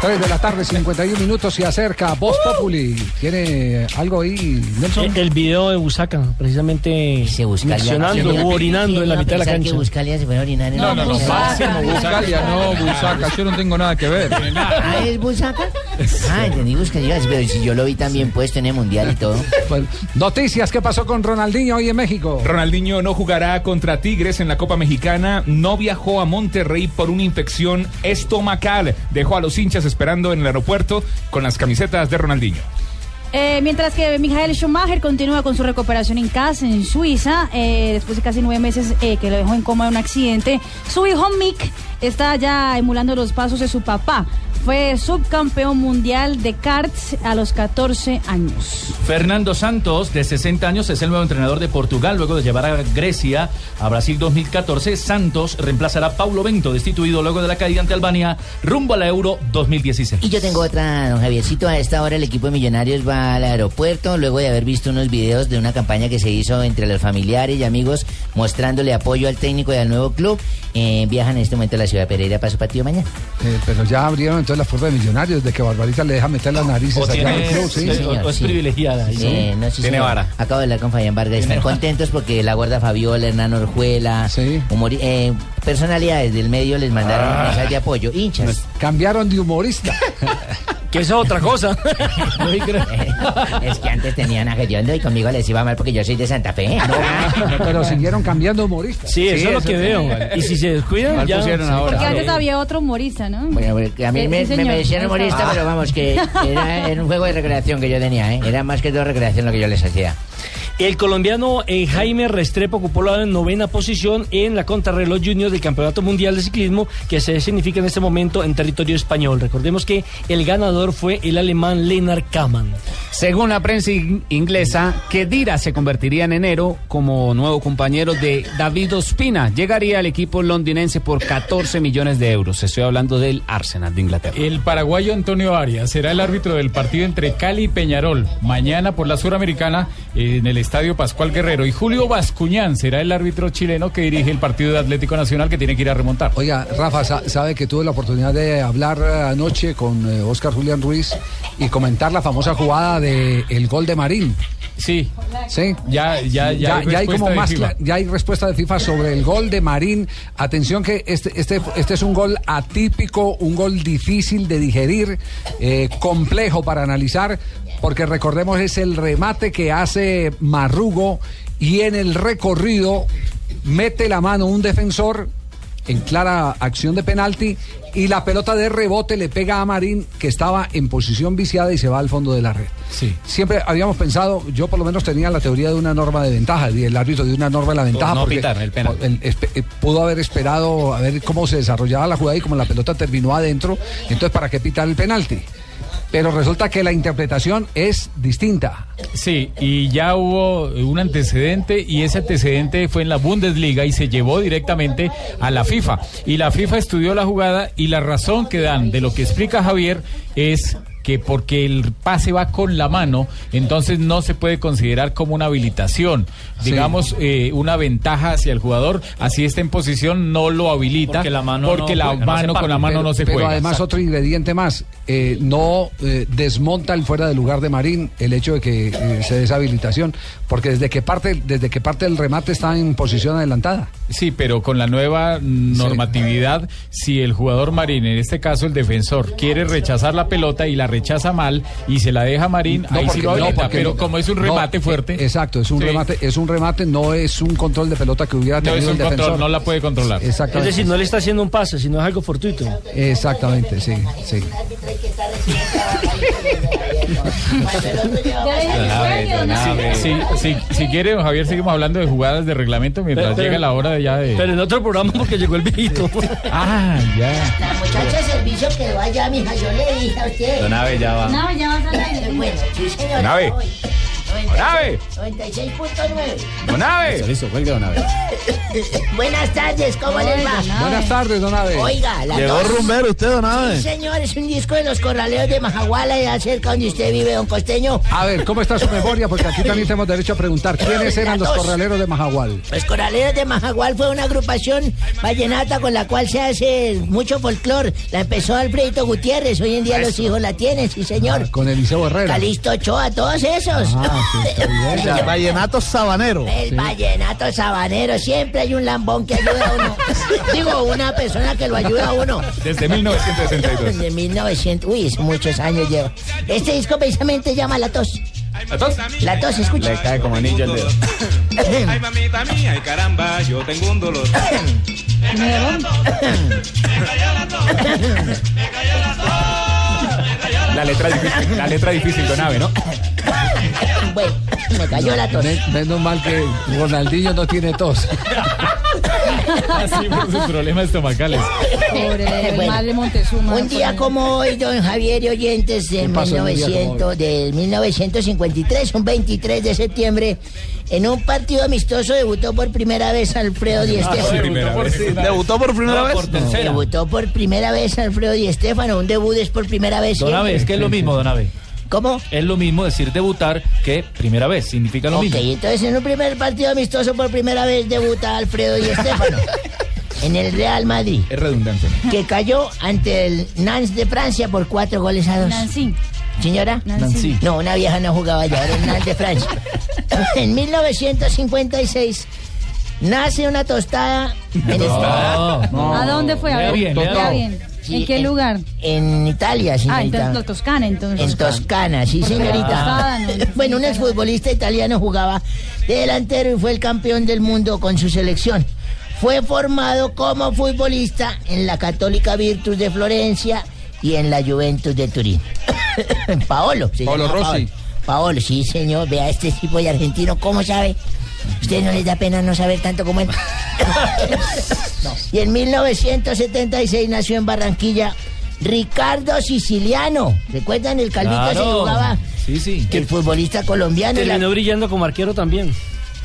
3 de la tarde, 51 minutos, se acerca Voz Populi. ¿Tiene algo ahí, Nelson? El, el video de Busaca, precisamente mencionando o orinando en la mitad de la cancha. que Buscalia se fue a orinar en No, la no, no, Buscalia, no, Busaca, yo no tengo nada que ver. ¿Ah, es Busaca? Ah, entendí Buscalia, pero si yo lo vi también puesto en el Mundial y todo. Bueno, noticias, ¿qué pasó con Ronaldinho hoy en México? Ronaldinho no jugará contra Tigres en la Copa Mexicana. No viajó a Monterrey por una infección estomacal. Dejó a los hinchas esperando en el aeropuerto con las camisetas de Ronaldinho. Eh, mientras que Michael Schumacher continúa con su recuperación en casa, en Suiza, eh, después de casi nueve meses eh, que lo dejó en coma de un accidente, su hijo Mick está ya emulando los pasos de su papá. Fue subcampeón mundial de karts a los 14 años. Fernando Santos, de 60 años, es el nuevo entrenador de Portugal. Luego de llevar a Grecia a Brasil 2014, Santos reemplazará a Paulo Bento, destituido luego de la caída ante Albania, rumbo a la Euro 2016. Y yo tengo otra, don Javiercito. A esta hora el equipo de Millonarios va al aeropuerto luego de haber visto unos videos de una campaña que se hizo entre los familiares y amigos mostrándole apoyo al técnico y al nuevo club. Eh, viajan en este momento a la ciudad de Pereira para su partido mañana. Eh, pero ya abrieron entonces la puerta de millonarios, de que Barbarita le deja meter las narices O allá en el tiene- club, sí. sí, señor, o es sí. privilegiada. Sí, ¿no? no, sí, Tiene señor. vara. Acabo de hablar con Fabián Vargas. Están vara. contentos porque la guarda Fabiola, Hernán Orjuela, eh, personalidades del medio les mandaron Ah. mensajes de apoyo. Hinchas. Cambiaron de humorista. que eso es otra cosa. es que antes tenían a Gediondo y conmigo les iba mal porque yo soy de Santa Fe. pero siguieron cambiando humorista. Sí, eso es lo que veo. Y si se descuidan, Mal ya. pusieron Sí. ahora. Porque antes había otro humorista, ¿no? Bueno, porque a mí Sí, me, sí, me, decían humorista, pero vamos, que era, era un juego de recreación que yo tenía, ¿eh? Era más que todo recreación lo que yo les hacía. El colombiano eh, Jaime Restrepo ocupó la novena posición en la contrarreloj junior del Campeonato Mundial de Ciclismo que se significa en este momento en territorio español. Recordemos que el ganador fue el alemán Lennart Kaman. Según la prensa in- inglesa, Kedira se convertiría en enero como nuevo compañero de David Ospina. Llegaría al equipo londinense por 14 millones de euros. Estoy hablando del Arsenal de Inglaterra. El paraguayo Antonio Arias será el árbitro del partido entre Cali y Peñarol mañana por la Suramericana en el Estadio Pascual Guerrero. Y Julio Bascuñán será el árbitro chileno que dirige el partido de Atlético Nacional que tiene que ir a remontar. Oiga, Rafa, sa- sabe que tuve la oportunidad de hablar eh, anoche con eh, Oscar Julián Ruiz y comentar la famosa jugada de el gol de Marín. Sí. Sí. Ya, ya, ya, hay hay respuesta como de más ya hay respuesta de FIFA sobre el gol de Marín. Atención que este, este, este es un gol atípico, un gol difícil de digerir, eh, complejo para analizar, porque recordemos es el remate que hace Marrugo y en el recorrido mete la mano un defensor en clara acción de penalti y la pelota de rebote le pega a Marín que estaba en posición viciada y se va al fondo de la red. Sí. Siempre habíamos pensado, yo por lo menos tenía la teoría de una norma de ventaja, y el árbitro de una norma de la ventaja. no porque pitar el penal. el- eh, pudo haber esperado a ver cómo se desarrollaba la jugada y como la pelota terminó adentro, entonces ¿para qué pitar el penalti? Pero resulta que la interpretación es distinta. Sí, y ya hubo un antecedente y ese antecedente fue en la Bundesliga y se llevó directamente a la FIFA. Y la FIFA estudió la jugada y la razón que dan de lo que explica Javier es que porque el pase va con la mano, entonces no se puede considerar como una habilitación. Sí. Digamos, eh, una ventaja hacia el jugador, así está en posición, no lo habilita. Porque la mano porque no la juega, no mano se con la mano pero, no se pero juega. además Exacto. otro ingrediente más, eh, no eh, desmonta el fuera de lugar de Marín el hecho de que eh, se dé esa habilitación, porque desde que parte desde que parte el remate está en posición adelantada. Sí, pero con la nueva normatividad, si el jugador marín, en este caso el defensor, quiere rechazar la pelota y la rechaza mal y se la deja Marín, No, ahí sí lo no, habilita, pero no- como es un no, remate eh, fuerte. Exacto, es un Sí. remate, es un remate, no es un control de pelota que hubiera No tenido es un el defensor. control, no la puede controlar. Es Exactamente. decir, no le está haciendo un pase, sino es algo fortuito. Exactamente, sí, sí. Sí, sí, sí, si quiere, don Javier, seguimos hablando de jugadas de reglamento mientras Pero- llega la hora de ya de... Pero en otro programa porque llegó el viejito. Ah, ya. La muchacha de servicio quedó allá, mija, yo le dije a usted. Don Abe, ya va. No, ya vas al aire. Bueno, sí, señor. Don Abe. Voy. Don Abe. 96.9. Don Abe. Listo, cuelga, don Abe. Buenas tardes, ¿cómo les va? Buenas tardes, don Abe. Oiga, la Llegó tos. rumbero usted, don Abe. Sí, señor, es un disco de los corraleos de Majaguala, allá cerca donde usted vive, don Costeño. A ver, ¿cómo está su memoria? Porque aquí también tenemos derecho a preguntar quiénes eran los dos. corraleros de Majagual. Los Corraleros de Majagual fue una agrupación vallenata con la cual se hace mucho folclor. La empezó Alfredito Gutiérrez, hoy en día los hijos la tienen, sí señor. Con Eliseo Herrera. Calixto Ochoa, todos esos. Ah. El vallenato sabanero. El vallenato sabanero, siempre hay un lambón que ayuda a uno. Digo, una persona que lo ayuda a uno. Desde 1962. De 1900, uy, es muchos años lleva. Este disco precisamente llama La Tos. ¿La tos? La Tos, escucha. Le cae como anillo el dedo. Ay, mamita mía, ay, caramba, yo tengo un dolor. La letra difícil, la letra difícil, Don Abe, ¿no? Bueno, me cayó la tos. Men- Menos mal que Ronaldinho no tiene tos. Así por sus problemas estomacales. Pobre Bueno, madre Montezuma. Un día como hoy, don Javier y oyentes, de ¿Qué pasó en un día como 1900, del 1953, un 23 de septiembre, en un partido amistoso debutó por primera vez Alfredo Di. Primera vez. ¿Debutó por primera vez? Por tercera. Debutó por primera vez Alfredo Di Stéfano, un debut es por primera vez. Don Abe, es que es lo mismo, Don Abe. ¿Cómo? Es lo mismo decir debutar que primera vez. Significa lo Ok, mismo. entonces en un primer partido amistoso por primera vez debuta Alfredo Di Stéfano en el Real Madrid, Es redundante. que cayó ante el Nantes de Francia por cuatro goles a dos. Nancy. Señora, Nancy. no, una vieja no jugaba ya, era el Nantes de Francia. en 1956 nace una tostada en España. ¿A dónde fue? A Lea ver, bien, bien. Sí, ¿En qué en- lugar? En Italia, Ah, señorita. entonces la Toscana, entonces. En Toscana, sí, señorita. tostada no- Bueno, un exfutbolista italiano jugaba de delantero y fue el campeón del mundo con su selección. Fue formado como futbolista en la Católica Virtus de Florencia y en la Juventus de Turín. Paolo. Paolo Rossi. Paolo. Paolo, sí, señor. Vea este tipo de argentino, ¿cómo sabe? ¿Usted no les da pena no saber tanto como él? Y en 1976 nació en Barranquilla Ricardo Siciliano. ¿Recuerdan el calvito se Claro. jugaba? Sí, sí. El futbolista colombiano. la- Terminó brillando como arquero también.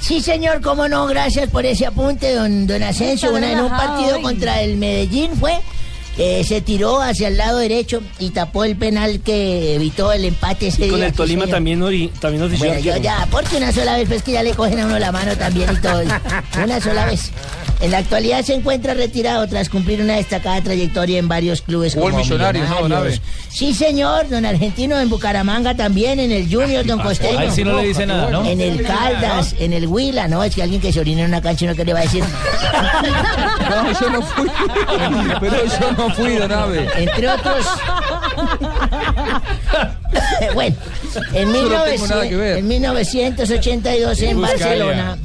Sí, señor, cómo no, gracias por ese apunte, don, don Asensio. Una, en un partido hoy. contra el Medellín fue. Eh, se tiró hacia el lado derecho y tapó el penal que evitó el empate ese Y con día, el Tolima también, ori- también ofició Bueno, yo ya, porque una sola vez, pues que ya le cogen a uno la mano también y todo. Una sola vez. En la actualidad se encuentra retirado tras cumplir una destacada trayectoria en varios clubes en como Millonarios, ¿no, don Millonarios. Sí, señor, don Argentino en Bucaramanga también, en el Junior, don Costeño. A él sí no le dice nada, ¿no? En el Caldas, en el Huila, ¿no? Es que alguien que se orina en una cancha, ¿no? ¿Qué le va a decir? No, yo no fui. Pero yo no fui, don Abe. Entre otros. bueno, en, Yo no tengo 1900 nada que ver. en 1982 en Barcelona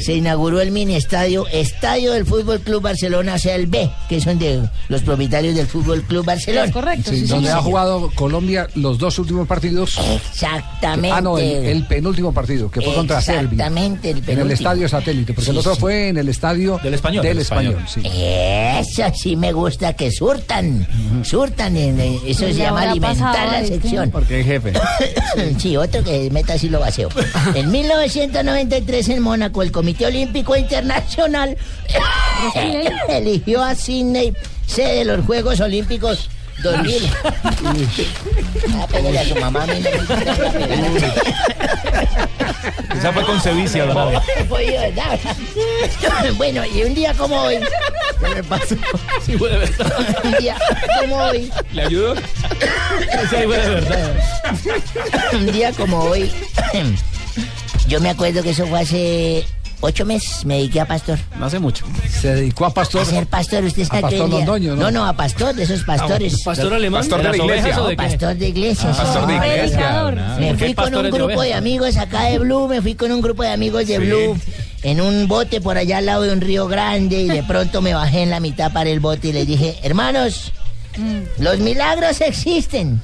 se inauguró el mini estadio Estadio del Fútbol Club Barcelona, o sea, el B, que son de los propietarios del Fútbol Club Barcelona. Es correcto, Sí, sí, donde ha jugado Colombia los dos últimos partidos. Exactamente. Ah, no, el, el penúltimo partido, que fue contra Serbia. Exactamente, el En el penúltimo. estadio satélite, porque el otro sí. fue en el estadio Del Español. Del español, Español. sí. Eso sí me gusta que surtan, surtan, en, en- eso se llama alimentar la sección. Porque es jefe. Sí, otro que meta así lo vacío. En 1993 en Mónaco, el Comité Olímpico Internacional eligió a Sydney sede de los Juegos Olímpicos 2000. Ah, pégale a su mamá, a mí no me gusta pegarle. Esa fue con Sevicia, Don. Fue yo, ¿verdad? Bueno, y un día como hoy, ¿Qué me pasó? Sí, fue de verdad. un día como hoy, ¿Le ayudo? Sí, fue de verdad. un día como hoy, yo me acuerdo que eso fue hace ocho meses me dediqué a pastor. No hace mucho. Se dedicó a pastor. A ser pastor, usted sabe pastor Londoño, ¿no? no, no, a pastor de esos pastores. Ah, ¿pastor alemán? ¿Pastor de ¿De la iglesia? pastor de iglesia. Ah, pastor de iglesia. Predicador. Me ¿Por qué fui con un pastores de grupo de, amigos acá de Blue, me fui con un grupo de amigos de Sí. Blue en un bote por allá al lado de un río grande y de pronto me bajé en la mitad para el bote y les dije, hermanos, los milagros existen.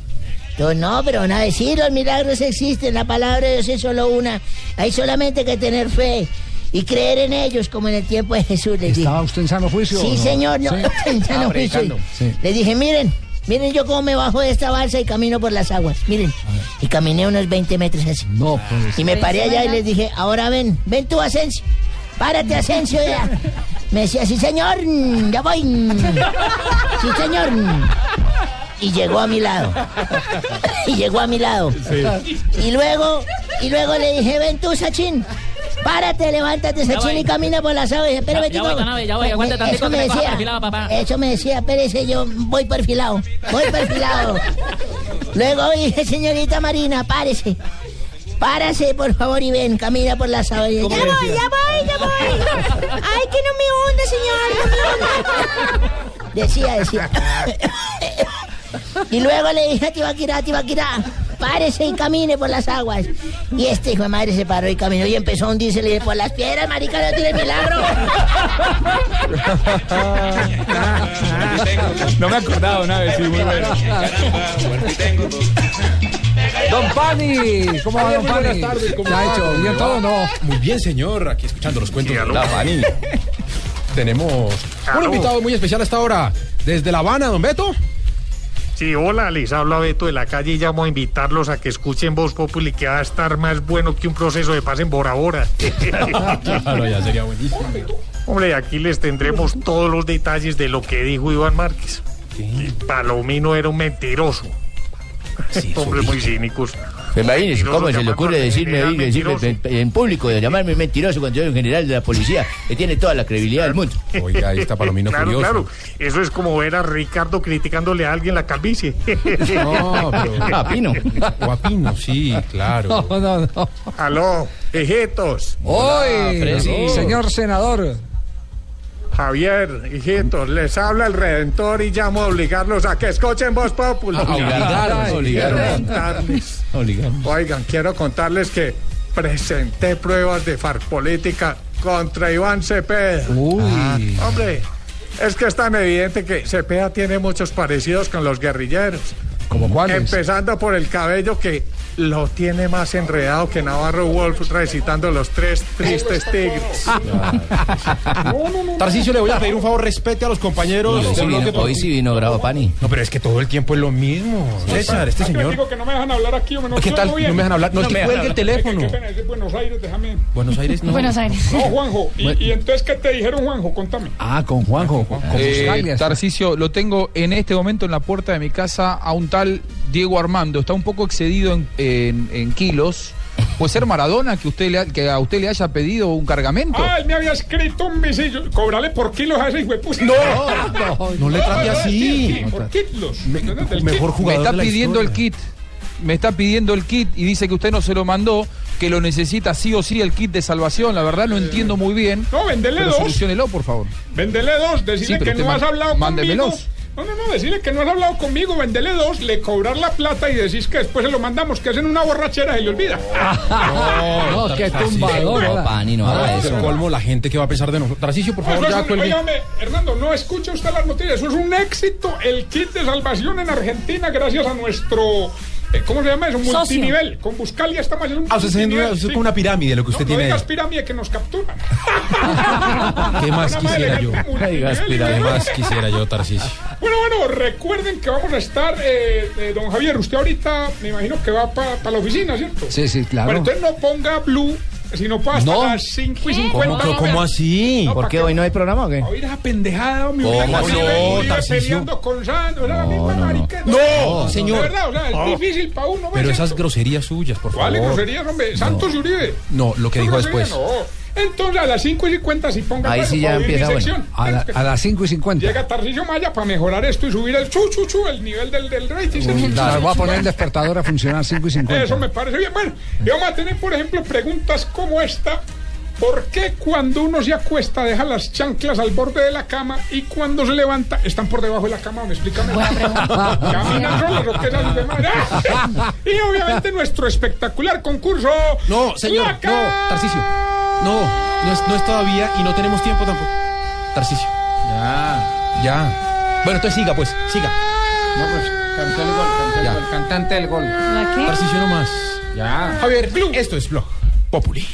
Yo no, pero van a decir, los milagros existen, la palabra de Dios es solo una. Hay solamente que tener fe y creer en ellos como en el tiempo de Jesús. Les dije. ¿Estaba usted en sano juicio? Sí, no? señor, no, Sí. en sano Ah, juicio. Sí. Les dije, miren, miren yo cómo me bajo de esta balsa y camino por las aguas. Miren, y caminé unos 20 metros así. No, pues. Y me paré allá y les dije, ahora ven, ven tú, Asensio. Párate, Asensio, ya. Me decía, sí, señor, ya voy. Sí, señor. Y llegó a mi lado. Y llegó a mi lado. Y luego, y luego le dije, ven tú, Sachin. Párate, levántate, Sachin, voy. y camina por las aves. Espera, Ya- ya voy, Tanabe, ya voy, tantito Eso me decía. perfilado, papá. Eso me decía, espérese, yo voy perfilado. Voy perfilado. Luego dije, señorita Marina, párese. Párase, por favor, y ven, camina por las aves. Ya ¿Cómo voy, ya voy, ya voy. Ay, que no me hunde, señor, no me hunde. Decía, decía. Y luego le dije a Tibaquirá, Tibaquirá, párese y camine por las aguas. Y este hijo de madre se paró y caminó y empezó a hundirse. Le dije, por las piedras, marica, no tiene milagro. No me acordaba una vez, sí, muy bueno. Don Pani, ¿cómo va, don muy Pani? buenas tardes, ¿cómo ¿Qué ha hecho? ¿Cómo ¿Bien todo no? Muy bien, señor. Aquí escuchando los cuentos de la Pani. Tenemos un invitado muy especial hasta ahora. Desde La Habana, don Beto. Sí, hola, les habla Beto de la calle y llamo a invitarlos a que escuchen Voz Populi, que va a estar más bueno que un proceso de paz en Bora Bora. Claro, ya sería buenísimo. Hombre, aquí les tendremos todos los detalles de lo que dijo Iván Márquez. Y Palomino era un mentiroso. Hombres muy cínicos. Imagínese cómo se le ocurre decirme, oiga, decirme en, en público, de llamarme mentiroso cuando yo soy un general de la policía, que tiene toda la credibilidad del mundo. Oiga, ahí está Palomino Claro, furioso. claro. Eso es como ver a Ricardo criticándole a alguien la calvicie. No, pero... A Pino. O a Pino, sí, claro. No, no, no. Aló, hijitos. Hoy, señor senador. Javier, hijitos, les habla el Redentor y llamo a obligarlos a que escuchen Voz Populi. A obligarlos, obligarlos. Oigan, quiero contarles que presenté pruebas de FARC política contra Iván Cepeda. Uy. Hombre, es que es tan evidente que Cepeda tiene muchos parecidos con los guerrilleros. ¿Cómo cuáles? Empezando por el cabello que lo tiene más enredado que Navarro Wolf recitando los tres tristes tigres. Tarcicio, le voy a pedir un favor, respete a los compañeros. Hoy sí vino, hoy sí vino Bravo Pani. No, pero es que todo el tiempo es lo mismo. César, este Ah, señor. digo que no me dejan hablar aquí, hombre, no ¿Qué tal? No me dejan hablar. No, es que me cuelgue el teléfono. Es Buenos Aires, déjame. Buenos Aires no. Buenos Aires. No, Juanjo. ¿Y, Bueno. y entonces qué te dijeron, Juanjo? Contame. Ah, con Juanjo. Con Eh. Tarcisio, lo tengo en este momento en la puerta de mi casa a un tal Diego Armando. Está un poco excedido en, en- en kilos. ¿Puede ser Maradona que, usted le ha- que a usted le haya pedido un cargamento? Ah, él me había escrito un visillo. Cobrale por kilos a ese hijo de. No, no le trate así. Sí, por kilos. Me- mejor kit. me jugador está pidiendo el kit. Me está pidiendo el kit y dice que usted no se lo mandó, que lo necesita sí o sí el kit de salvación. La verdad no entiendo muy bien. No, vendele dos. soluciónelo, por favor. Vendele dos, decirle que no has hablado mándemelos. conmigo. No, no, no, decirle que no has hablado conmigo, vendele dos, le cobrar la plata y decís que después se lo mandamos, que hacen una borrachera y le olvida. No, qué tumbador. No. Pani, no haga Es eso. colmo la gente que va a pensar de nosotros. Tarcicio, por favor, ya cuelgue. Hernando, no escucha usted las noticias, eso es un éxito, el kit de salvación en Argentina gracias a nuestro, ¿cómo se llama eso? Socio. Multinivel. Con Buscalia estamos haciendo un Ah, multinivel, usted es sí. como una pirámide lo que usted no, tiene. No digas pirámide que nos capturan. ¿Qué más Una quisiera yo? de multinivel y ¿Qué más quisiera yo, Tarcicio? Bueno, bueno, recuerden que vamos a estar, eh, eh, don Javier, usted ahorita me imagino que va para la oficina, ¿cierto? Sí, sí, claro. Bueno, entonces no ponga Blue, sino para hasta No. las 5 y 50. ¿Cómo, cómo así? No, ¿Por ¿para qué hoy no hay programa o qué? Oír esa pendejada, mi ¿Cómo Uribe Tarcisio? peleando con Sandro, era la misma no, no. marica. No, De señor. verdad, o sea, es Ah. difícil para uno. Pero ¿ves esas groserías suyas, por favor. ¿Cuáles groserías, hombre? Santos y Uribe. No, lo que No, dijo grosería, después. No. Entonces a las 5 y 50 si ponga Ahí sí ya empieza, bueno. A, la- a las 5 y 50. Llega Tarcisio Maya para mejorar esto y subir el chu, chu, chu, el nivel del, del rating. Uy, claro, voy a poner el despertador a funcionar 5 y 50. Eso me parece bien. Bueno, y vamos a tener, por ejemplo, preguntas como esta ¿Por qué cuando uno se acuesta deja las chanclas al borde de la cama y cuando se levanta están por debajo de la cama? ¿Me explican? Caminan solos, ¿o qué tal, demás? Y obviamente nuestro espectacular concurso. No, señor, no, Tarcicio. No, no es, no es todavía y no tenemos tiempo tampoco. Tarcicio. Ya. Ya. Bueno, entonces siga, pues, siga. No, pues, cantó el gol, cantó el Ya. gol, cantante del gol. ¿La qué? Tarcicio no más. Ya. Javier, esto es Blog Populi.